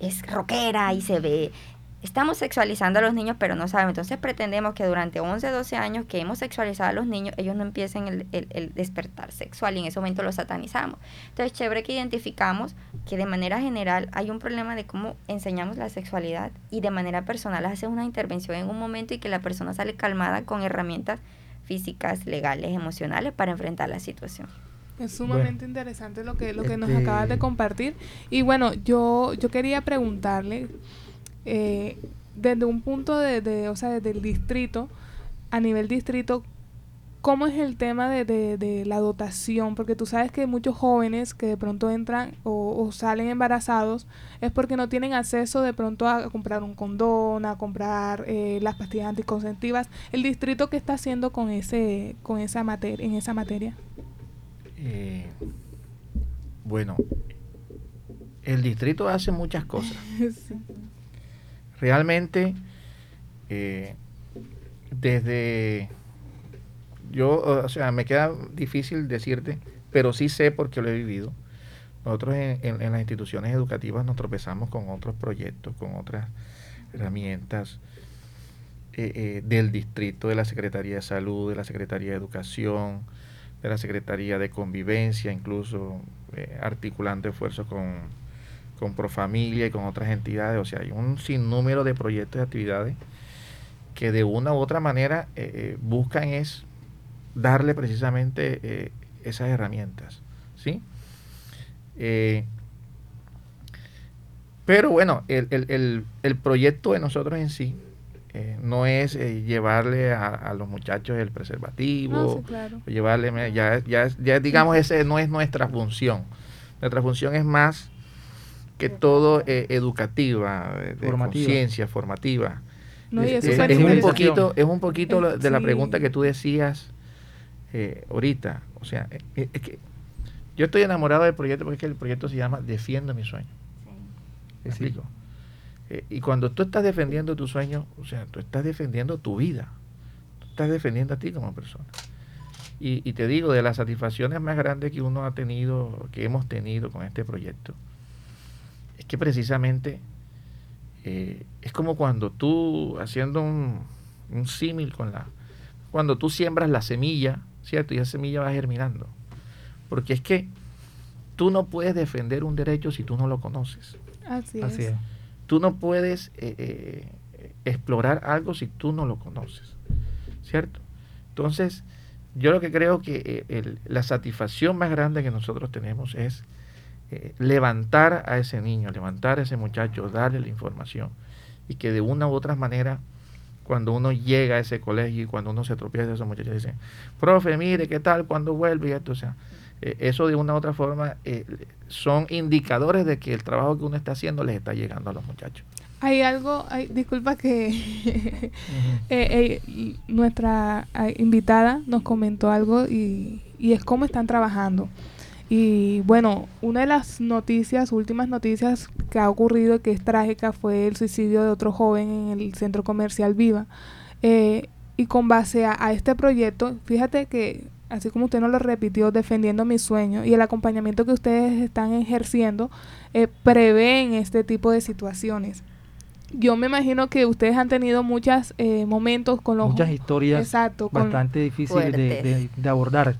es rockera y se ve estamos sexualizando a los niños, pero no sabemos. Entonces pretendemos que durante 11, 12 años que hemos sexualizado a los niños, ellos no empiecen el, el, despertar sexual y en ese momento los satanizamos. Entonces, chévere que identificamos que de manera general hay un problema de cómo enseñamos la sexualidad y de manera personal hace una intervención en un momento y que la persona sale calmada con herramientas físicas, legales, emocionales para enfrentar la situación. Es sumamente interesante lo que, lo que nos este acabas de compartir. Y bueno, yo, yo quería preguntarle, eh, desde un punto de, de, o sea, desde el distrito, a nivel distrito, ¿cómo es el tema de, de, la dotación? Porque tú sabes que muchos jóvenes que de pronto entran o, salen embarazados es porque no tienen acceso de pronto a, comprar un condón, a comprar eh, las pastillas anticonceptivas. ¿El distrito qué está haciendo con ese con esa materia en esa materia? Eh, bueno, el distrito hace muchas cosas. Realmente, eh, desde yo, o sea, me queda difícil decirte, pero sí sé porque lo he vivido. Nosotros en, las instituciones educativas nos tropezamos con otros proyectos, con otras herramientas eh, eh, del distrito, de la Secretaría de Salud, de la Secretaría de Educación, de la Secretaría de Convivencia, incluso eh, articulando esfuerzos con, con Profamilia y con otras entidades. O sea, hay un sinnúmero de proyectos y actividades que de una u otra manera buscan es darle precisamente eh, esas herramientas. ¿sí? Eh, pero bueno, el, proyecto de nosotros en sí eh, no es llevarle a, los muchachos el preservativo, llevarle, ya, ya, ya digamos, ese no es nuestra función. Nuestra función es más que todo educativa, de conciencia, formativa. es, un poquito, es un poquito de la pregunta que tú decías eh, ahorita. O sea, eh, eh, es que yo estoy enamorado del proyecto porque es que el proyecto se llama Defiendo mi sueño. ¿Me explico? y cuando tú estás defendiendo tu sueño, o sea, tú estás defendiendo tu vida. Tú estás defendiendo a ti como persona. Y, te digo, de las satisfacciones más grandes que uno ha tenido, que hemos tenido con este proyecto, es que precisamente es como cuando tú, haciendo un, un símil con la, cuando tú siembras la semilla, ¿cierto? Y esa semilla va germinando. Porque es que tú no puedes defender un derecho si tú no lo conoces. Así, es. Tú no puedes eh, eh, explorar algo si tú no lo conoces, ¿cierto? Entonces, yo lo que creo que eh, la satisfacción más grande que nosotros tenemos es levantar a ese niño, levantar a ese muchacho, darle la información y que de una u otra manera cuando uno llega a ese colegio y cuando uno se tropieza, esos muchachos dicen, profe, mire, ¿qué tal cuando vuelve? Y esto, o sea, eh, eso de una u otra forma eh, son indicadores de que el trabajo que uno está haciendo les está llegando a los muchachos. Hay algo, hay, disculpa que eh, nuestra invitada nos comentó algo y, y es cómo están trabajando. Y bueno, una de las noticias, últimas noticias que ha ocurrido que es trágica fue el suicidio de otro joven en el centro comercial Viva. Eh, y con base a, este proyecto, fíjate que, así como usted nos lo repitió, defendiendo mi sueño y el acompañamiento que ustedes están ejerciendo, eh, prevén este tipo de situaciones yo me imagino que ustedes han tenido muchos eh, momentos con los... Muchas historias bastante difíciles de, abordar.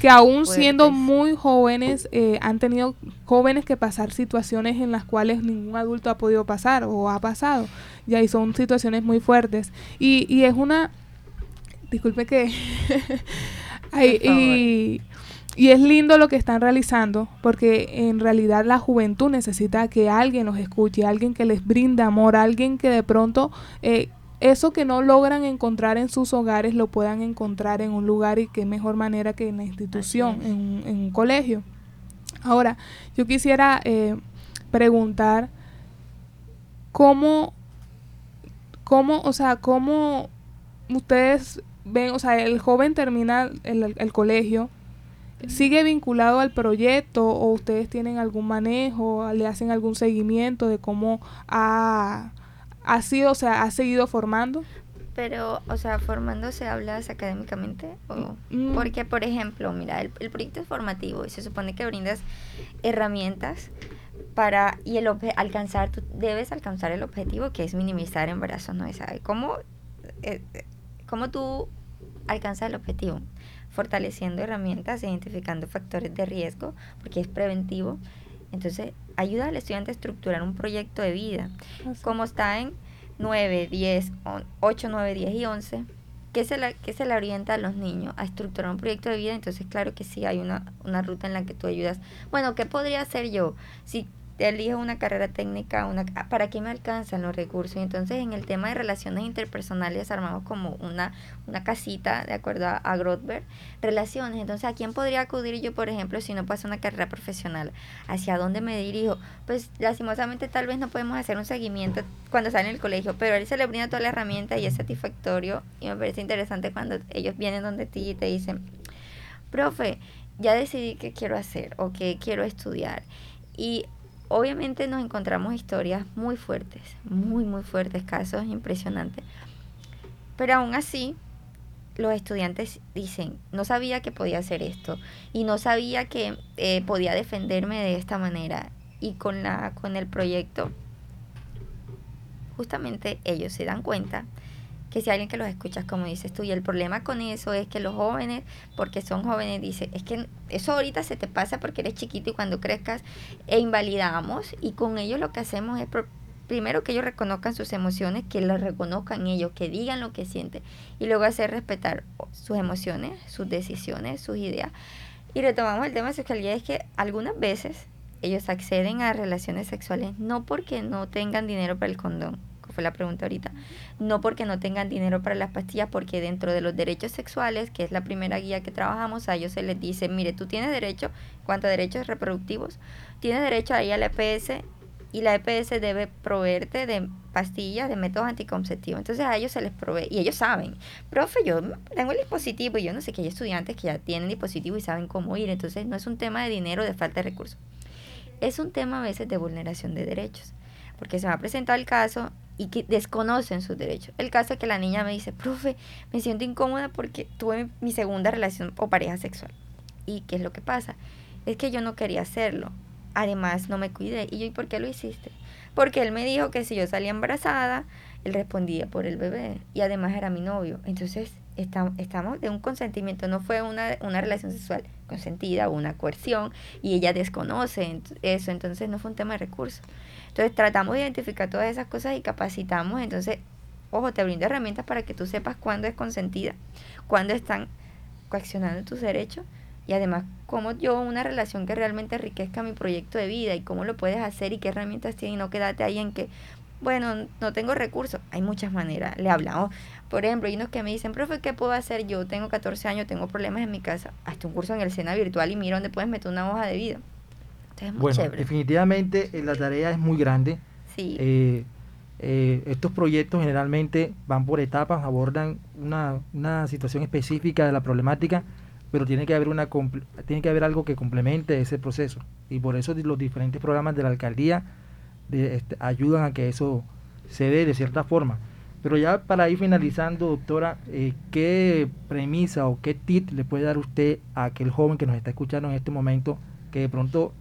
Que aún siendo muy jóvenes, eh, han tenido jóvenes que pasar situaciones en las cuales ningún adulto ha podido pasar o ha pasado. Ya y son situaciones muy fuertes. Y, y es una... Disculpe que... y, y es lindo lo que están realizando porque en realidad la juventud necesita que alguien los escuche, alguien que les brinde amor, alguien que de pronto eh, eso que no logran encontrar en sus hogares lo puedan encontrar en un lugar y qué mejor manera que en la institución, en, un colegio. Ahora, yo quisiera eh, preguntar cómo, cómo, o sea, cómo ustedes ven, o sea, el joven termina el, el colegio, ¿Sigue vinculado al proyecto o ustedes tienen algún manejo, le hacen algún seguimiento de cómo ha, ha sido, o sea, ha seguido formando? Pero, o sea, formándose hablas académicamente o mm. porque, por ejemplo, mira, el, el, proyecto es formativo y se supone que brindas herramientas para y el alcanzar tú debes alcanzar el objetivo que es minimizar embarazos no sabe cómo eh, cómo tú alcanzas el objetivo fortaleciendo herramientas identificando factores de riesgo porque es preventivo entonces ayuda al estudiante a estructurar un proyecto de vida como está en 9 10 8 9 10 y 11 ¿Qué se, la, ¿Qué se le orienta a los niños? A estructurar un proyecto de vida. Entonces, claro que sí, hay una, una ruta en la que tú ayudas. Bueno, ¿qué podría hacer yo? Si elijo una carrera técnica, una, ¿para qué me alcanzan los recursos? Y entonces en el tema de relaciones interpersonales armamos como una, una casita, de acuerdo a, a relaciones. Entonces, ¿a quién podría acudir yo, por ejemplo, si no paso una carrera profesional? ¿Hacia dónde me dirijo? Pues lastimosamente tal vez no podemos hacer un seguimiento cuando salen del colegio, pero él se le brinda toda la herramienta y es satisfactorio y me parece interesante cuando ellos vienen donde ti y te dicen, profe, ya decidí qué quiero hacer o qué quiero estudiar. Y obviamente nos encontramos historias muy fuertes, muy, muy fuertes, casos impresionantes. Pero aún así, los estudiantes dicen, no sabía que podía hacer esto y no sabía que eh, podía defenderme de esta manera. Y con, la, con el proyecto, justamente ellos se dan cuenta que si alguien que los escucha, como dices tú, y el problema con eso es que los jóvenes, porque son jóvenes, dicen, es que eso ahorita se te pasa porque eres chiquito y cuando crezcas e invalidamos y con ellos lo que hacemos es primero que ellos reconozcan sus emociones, que las reconozcan ellos, que digan lo que sienten y luego hacer respetar sus emociones, sus decisiones, sus ideas. Y retomamos el tema de sexualidad, es que algunas veces ellos acceden a relaciones sexuales no porque no tengan dinero para el condón, fue la pregunta ahorita, no porque no tengan dinero para las pastillas, porque dentro de los derechos sexuales, que es la primera guía que trabajamos, a ellos se les dice, mire, tú tienes derecho, cuanto a derechos reproductivos, tienes derecho ahí a la EPS y la EPS debe proveerte de pastillas, de métodos anticonceptivos. Entonces a ellos se les provee y ellos saben, profe, yo tengo el dispositivo y yo no sé que hay estudiantes que ya tienen dispositivo y saben cómo ir. Entonces no es un tema de dinero, de falta de recursos. Es un tema a veces de vulneración de derechos. Porque se me ha presentado el caso y que desconocen sus derechos. El caso es que la niña me dice, profe, me siento incómoda porque tuve mi segunda relación o pareja sexual. ¿Y qué es lo que pasa? Es que yo no quería hacerlo. Además, no me cuidé. Y yo, ¿y por qué lo hiciste? Porque él me dijo que si yo salía embarazada, él respondía por el bebé. Y además era mi novio. Entonces, estamos de un consentimiento. No fue una, una relación sexual consentida o una coerción. Y ella desconoce eso. Entonces, no fue un tema de recursos. Entonces tratamos de identificar todas esas cosas y capacitamos. Entonces, ojo, te brindo herramientas para que tú sepas cuándo es consentida, cuándo están coaccionando tus derechos y además cómo yo una relación que realmente enriquezca mi proyecto de vida y cómo lo puedes hacer y qué herramientas tienes y no quedarte ahí en que, bueno, no tengo recursos. Hay muchas maneras. Le hablamos. Por ejemplo, hay unos que me dicen, profe, ¿qué puedo hacer? Yo tengo 14 años, tengo problemas en mi casa. Hasta un curso en el SENA virtual y mira dónde puedes meter una hoja de vida bueno, definitivamente eh, la tarea es muy grande. Sí. Eh, eh, estos proyectos generalmente van por etapas, abordan una, una, situación específica de la problemática, pero tiene que haber una tiene que haber algo que complemente ese proceso y por eso los diferentes programas de la alcaldía este, ayudan a que eso se dé de cierta forma. Pero ya para ir finalizando, doctora, ¿qué premisa o qué tip le puede dar usted a aquel joven que nos está escuchando en este momento que de pronto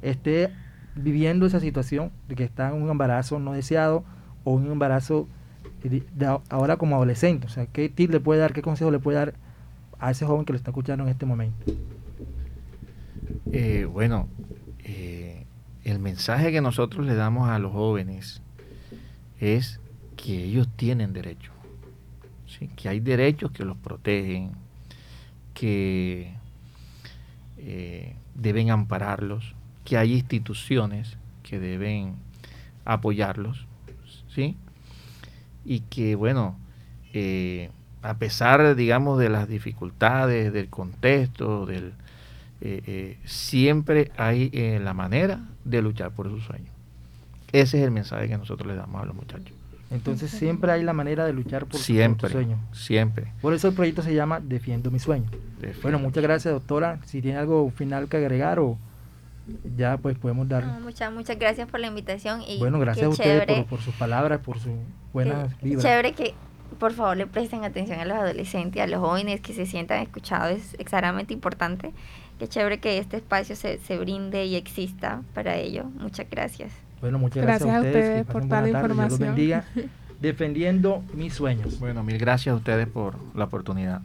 esté viviendo esa situación de que está en un embarazo no deseado o un embarazo ahora como adolescente. O sea, ¿qué tip le puede dar, qué consejo le puede dar a ese joven que lo está escuchando en este momento? Eh, bueno, eh, el mensaje que nosotros le damos a los jóvenes es que ellos tienen derechos, que hay derechos que los protegen, que eh, deben ampararlos, que hay instituciones que deben apoyarlos, ¿sí? Y que, bueno, eh, a pesar, digamos, de las dificultades, del contexto, del, eh, siempre hay la manera de luchar por su sueño. Ese es el mensaje que nosotros le damos a los muchachos. Entonces siempre hay la manera de luchar por, siempre, tu sueño. Siempre. Por eso el proyecto se llama Defiendo mi sueño. Bueno, muchas gracias doctora. Si tiene algo final que agregar o ya pues podemos dar. muchas, muchas gracias por la invitación. Y bueno, gracias a ustedes por, sus palabras, por sus buenas vibras. Chévere que por favor le presten atención a los adolescentes, a los jóvenes que se sientan escuchados, es exageradamente importante. Qué chévere que este espacio se, se brinde y exista para ello. Muchas gracias. Bueno, muchas gracias, Gracias a ustedes. ustedes que por pasen tal buena tarde. Dios los información. bendiga. Defendiendo mis sueños. Bueno, mil gracias a ustedes por la oportunidad.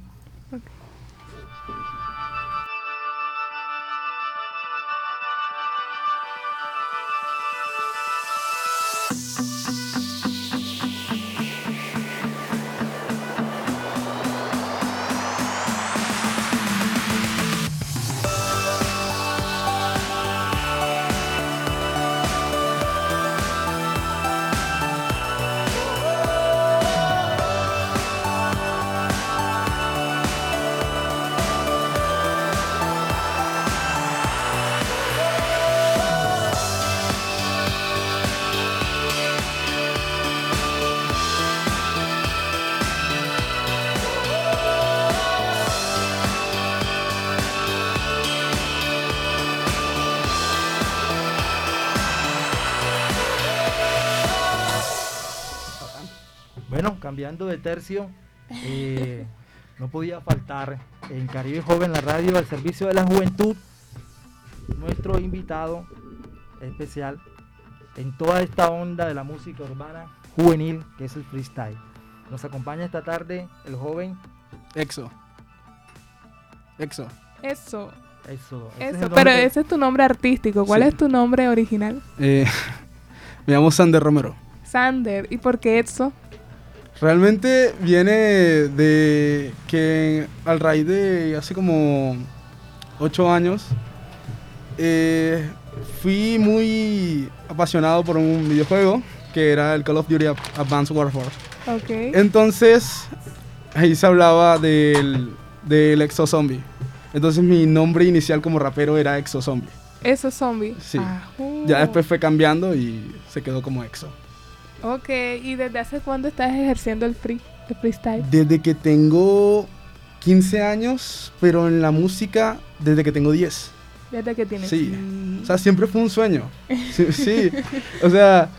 Cambiando de tercio, eh, no podía faltar en Caribe Joven, la radio al servicio de la juventud, nuestro invitado especial en toda esta onda de la música urbana juvenil que es el freestyle. Nos acompaña esta tarde el joven Exo. Exo. Eso, Eso. ese es el eso. Pero ese es tu nombre artístico. ¿Cuál Sí. es tu nombre original? Eh, me llamo Sander Romero. Sander. ¿Y por qué Etso? Realmente viene de que al raíz de hace como ocho años eh, fui muy apasionado por un videojuego que era el Call of Duty Ad- Advanced Warfare. Ok. Entonces ahí se hablaba del, del Exo Zombie. Entonces mi nombre inicial como rapero era Exo Zombie. Es zombie. Sí. Ajú. Ya después fue cambiando y se quedó como Exo. Ok. ¿Y desde hace cuándo estás ejerciendo el free, el freestyle? Desde que tengo 15 años, pero en la música desde que tengo 10. Desde que tienes. Sí. Mm. O sea, siempre fue un sueño. Sí, sí. O sea,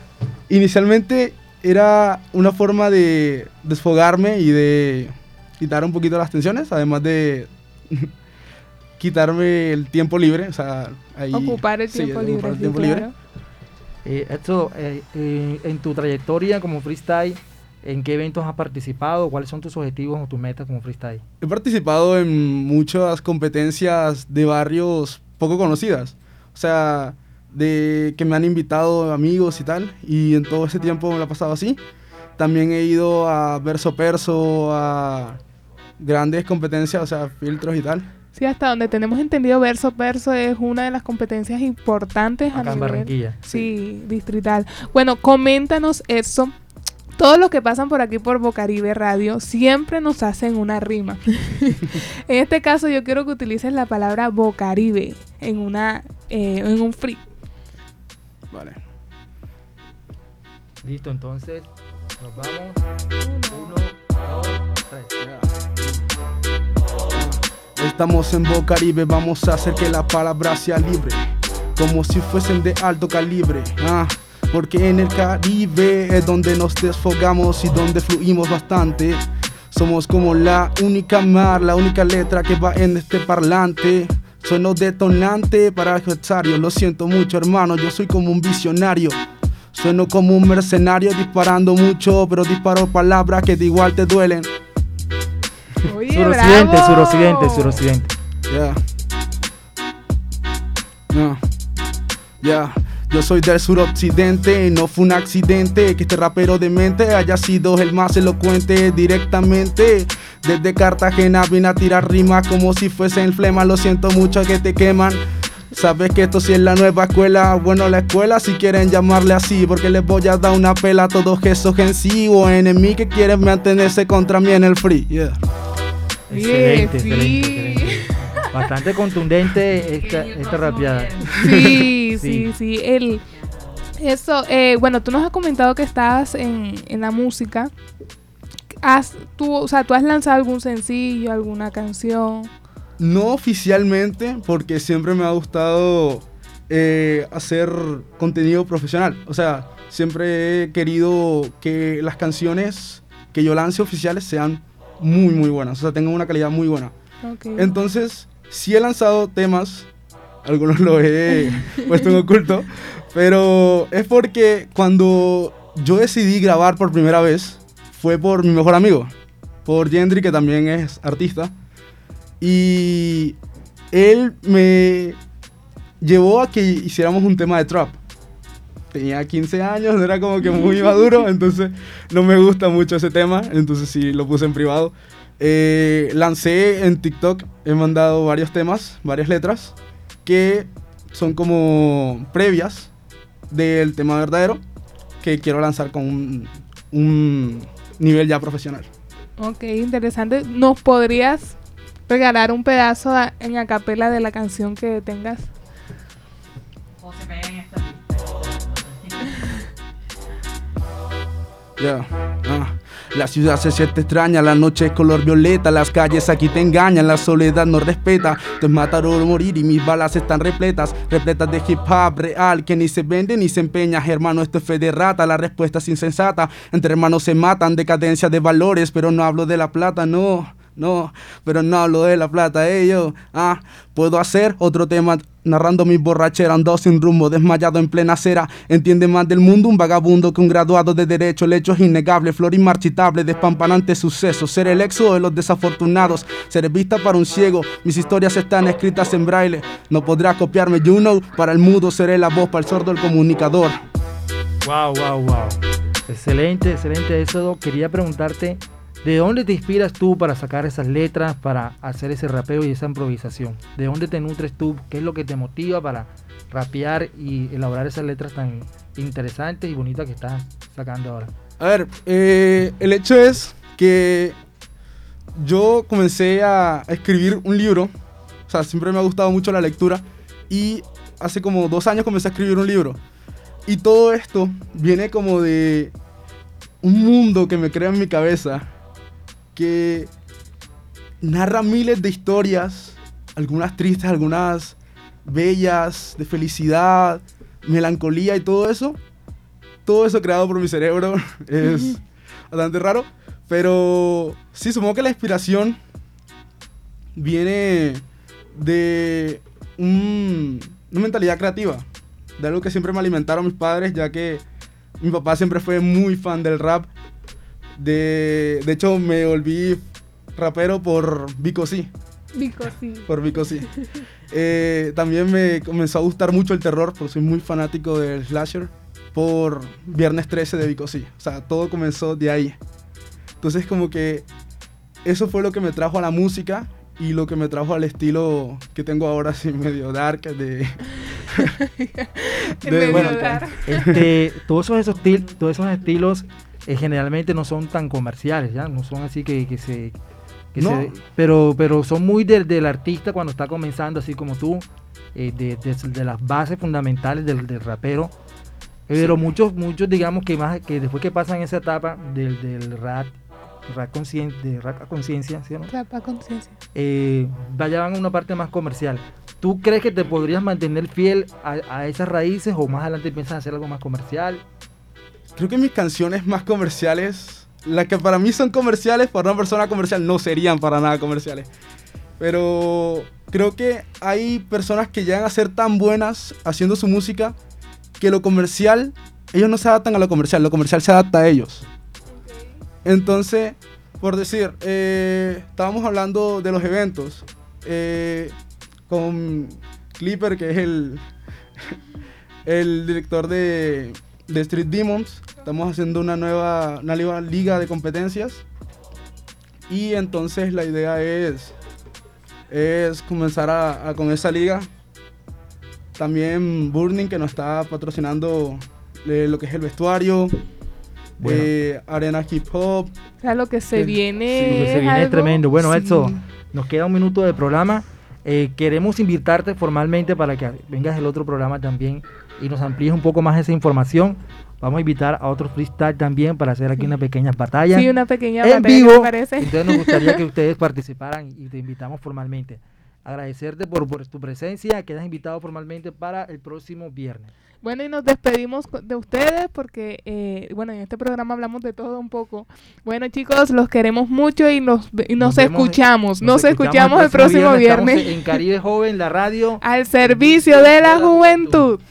inicialmente era una forma de desfogarme y de quitar un poquito las tensiones, además de quitarme el tiempo libre. O sea, ahí, ocupar el sí, tiempo ocupar libre. sí, claro. Eh, eh, eh, en tu trayectoria como freestyle, ¿en qué eventos has participado? ¿Cuáles son tus objetivos o tus metas como freestyle? He participado en muchas competencias de barrios poco conocidas. O sea, de que me han invitado amigos y tal. Y en todo ese tiempo me lo he pasado así. También he ido a verso perso, a grandes competencias, o sea, filtros y tal. Sí, hasta donde tenemos entendido, verso verso es una de las competencias importantes a Acá en nivel Barranquilla. Sí, distrital. Bueno, coméntanos eso. Todos los que pasan por aquí por Bocaribe Radio siempre nos hacen una rima. en este caso yo quiero que utilices la palabra Bocaribe en una eh, en un free. Vale. Listo, entonces nos vamos. Uno, dos, tres. Estamos en Bocaribe, vamos a hacer que la palabra sea libre. Como si fuesen de alto calibre. Ah, porque en el Caribe es donde nos desfogamos y donde fluimos bastante. Somos como la única mar, la única letra que va en este parlante. Sueno detonante para el adversario. Lo siento mucho, hermano, yo soy como un visionario. Sueno como un mercenario disparando mucho, pero disparo palabras que de igual te duelen. Oye, Suroccidente, bravo. suroccidente, suroccidente. Ya. No. Ya. Yo soy del suroccidente, no fue un accidente que este rapero de mente haya sido el más elocuente directamente. Desde Cartagena vine a tirar rimas como si fuesen flema, lo siento mucho que te queman. Sabes que esto sí es la nueva escuela, bueno la escuela si quieren llamarle así, porque les voy a dar una pela a todos esos en sí o enemigos que quieren mantenerse contra mí en el free. Yeah. Excelente, sí. excelente, excelente. Bastante contundente esta, esta rapeada. Sí, sí, Sí. sí. El, eso, eh, bueno, tú nos has comentado que estás en, en la música. Has, tú, o sea, ¿tú has lanzado algún sencillo, alguna canción? No oficialmente, porque siempre me ha gustado eh, hacer contenido profesional. O sea, siempre he querido que las canciones que yo lance oficiales sean muy, muy buenas, o sea, tengan una calidad muy buena. Entonces, sí he lanzado temas, algunos los he puesto en oculto, pero es porque cuando yo decidí grabar por primera vez, fue por mi mejor amigo, por Gendry, que también es artista, y él me llevó a que hiciéramos un tema de trap. Tenía 15 años, era como que muy maduro, entonces no me gusta mucho ese tema, entonces sí lo puse en privado. Eh, lancé en TikTok, he mandado varios temas, varias letras, que son como previas del tema verdadero, que quiero lanzar con un, un nivel ya profesional. Ok, interesante. ¿Nos podrías regalar un pedazo a- en acapela de la canción que tengas? Ah. La ciudad se siente extraña, la noche es color violeta, las calles aquí te engañan, la soledad no respeta. Te matar o morir y mis balas están repletas, repletas de hip hop real que ni se vende ni se empeña. Hermano, esto es fe de rata, la respuesta es insensata. Entre hermanos se matan, decadencia de valores, pero no hablo de la plata, no. No, pero no hablo de la plata, eh, yo. Ah, puedo hacer otro tema narrando mi borrachera, ando sin rumbo, desmayado en plena acera. Entiende más del mundo un vagabundo que un graduado de derecho. El hecho innegable, flor inmarchitable, despampanante suceso. Ser el éxodo de los desafortunados, ser vista para un ciego. Mis historias están escritas en braille. No podrás copiarme, you know. Para el mudo seré la voz, para el sordo el comunicador. Wow, wow, wow. Excelente, excelente eso. Quería preguntarte, ¿de dónde te inspiras tú para sacar esas letras, para hacer ese rapeo y esa improvisación? ¿De dónde te nutres tú? ¿Qué es lo que te motiva para rapear y elaborar esas letras tan interesantes y bonitas que estás sacando ahora? A ver, eh, el hecho es que yo comencé a escribir un libro. O sea, siempre me ha gustado mucho la lectura. Y hace como dos años comencé a escribir un libro. Y todo esto viene como de un mundo que me crea en mi cabeza. Que narra miles de historias. Algunas tristes, algunas bellas, de felicidad, melancolía y todo eso todo eso creado por mi cerebro es bastante raro. Pero sí, supongo que la inspiración viene de un- una mentalidad creativa. De algo que siempre me alimentaron mis padres, ya que mi papá siempre fue muy fan del rap. De, de hecho, me volví rapero por Vico sí Vico, sí. por Vico sí. Eh, también me comenzó a gustar mucho el terror, porque soy muy fanático del slasher, por Viernes 13 de Vico sí. O sea, todo comenzó de ahí. Entonces como que eso fue lo que me trajo a la música y lo que me trajo al estilo que tengo ahora así medio dark de... Bueno, de dar. Este, todos esos, esos estilos eh, generalmente no son tan comerciales, ¿ya? No son así que, que se... que No. se- pero, pero son muy del, del artista cuando está comenzando, así como tú, eh, de, de- de las bases fundamentales del, del rapero. Pero muchos, muchos digamos que más que después que pasan esa etapa del, del rap, rap de rap a conciencia, ¿sí? Rapa conciencia. eh, vaya van a una parte más comercial. ¿Tú crees que te podrías mantener fiel a, a esas raíces o más adelante piensas hacer algo más comercial? Creo que mis canciones más comerciales, las que para mí son comerciales, para una persona comercial no serían para nada comerciales. Pero creo que hay personas que llegan a ser tan buenas haciendo su música que lo comercial, ellos no se adaptan a lo comercial, lo comercial se adapta a ellos. Entonces, por decir, eh, estábamos hablando de los eventos eh, con Clipper, que es el, el director de, de Street Demons. Estamos haciendo una nueva, una nueva liga de competencias. Y entonces la idea es, es comenzar a, a- con esa liga. También Burning, que nos está patrocinando eh, lo que es el vestuario. Bueno. eh, Arena Hip Hop. O sea, lo que se viene. Lo que se es viene es tremendo. Bueno, Sí. Edso, nos queda un minuto de programa. Eh, queremos invitarte formalmente para que vengas al otro programa también y nos amplíes un poco más esa información. Vamos a invitar a otro freestyle también para hacer aquí unas pequeñas batallas. Sí, una pequeña en batalla, ¿qué vivo. te parece? Entonces nos gustaría que ustedes participaran y te invitamos formalmente. agradecerte por, por tu presencia, quedas invitado formalmente para el próximo viernes. Bueno, y nos despedimos de ustedes porque, eh, bueno, en este programa hablamos de todo un poco. Bueno, chicos, los queremos mucho y nos, y nos, escuchamos. Nos, escuchamos, el próximo viernes en Caribe Joven, la radio. al servicio de la juventud.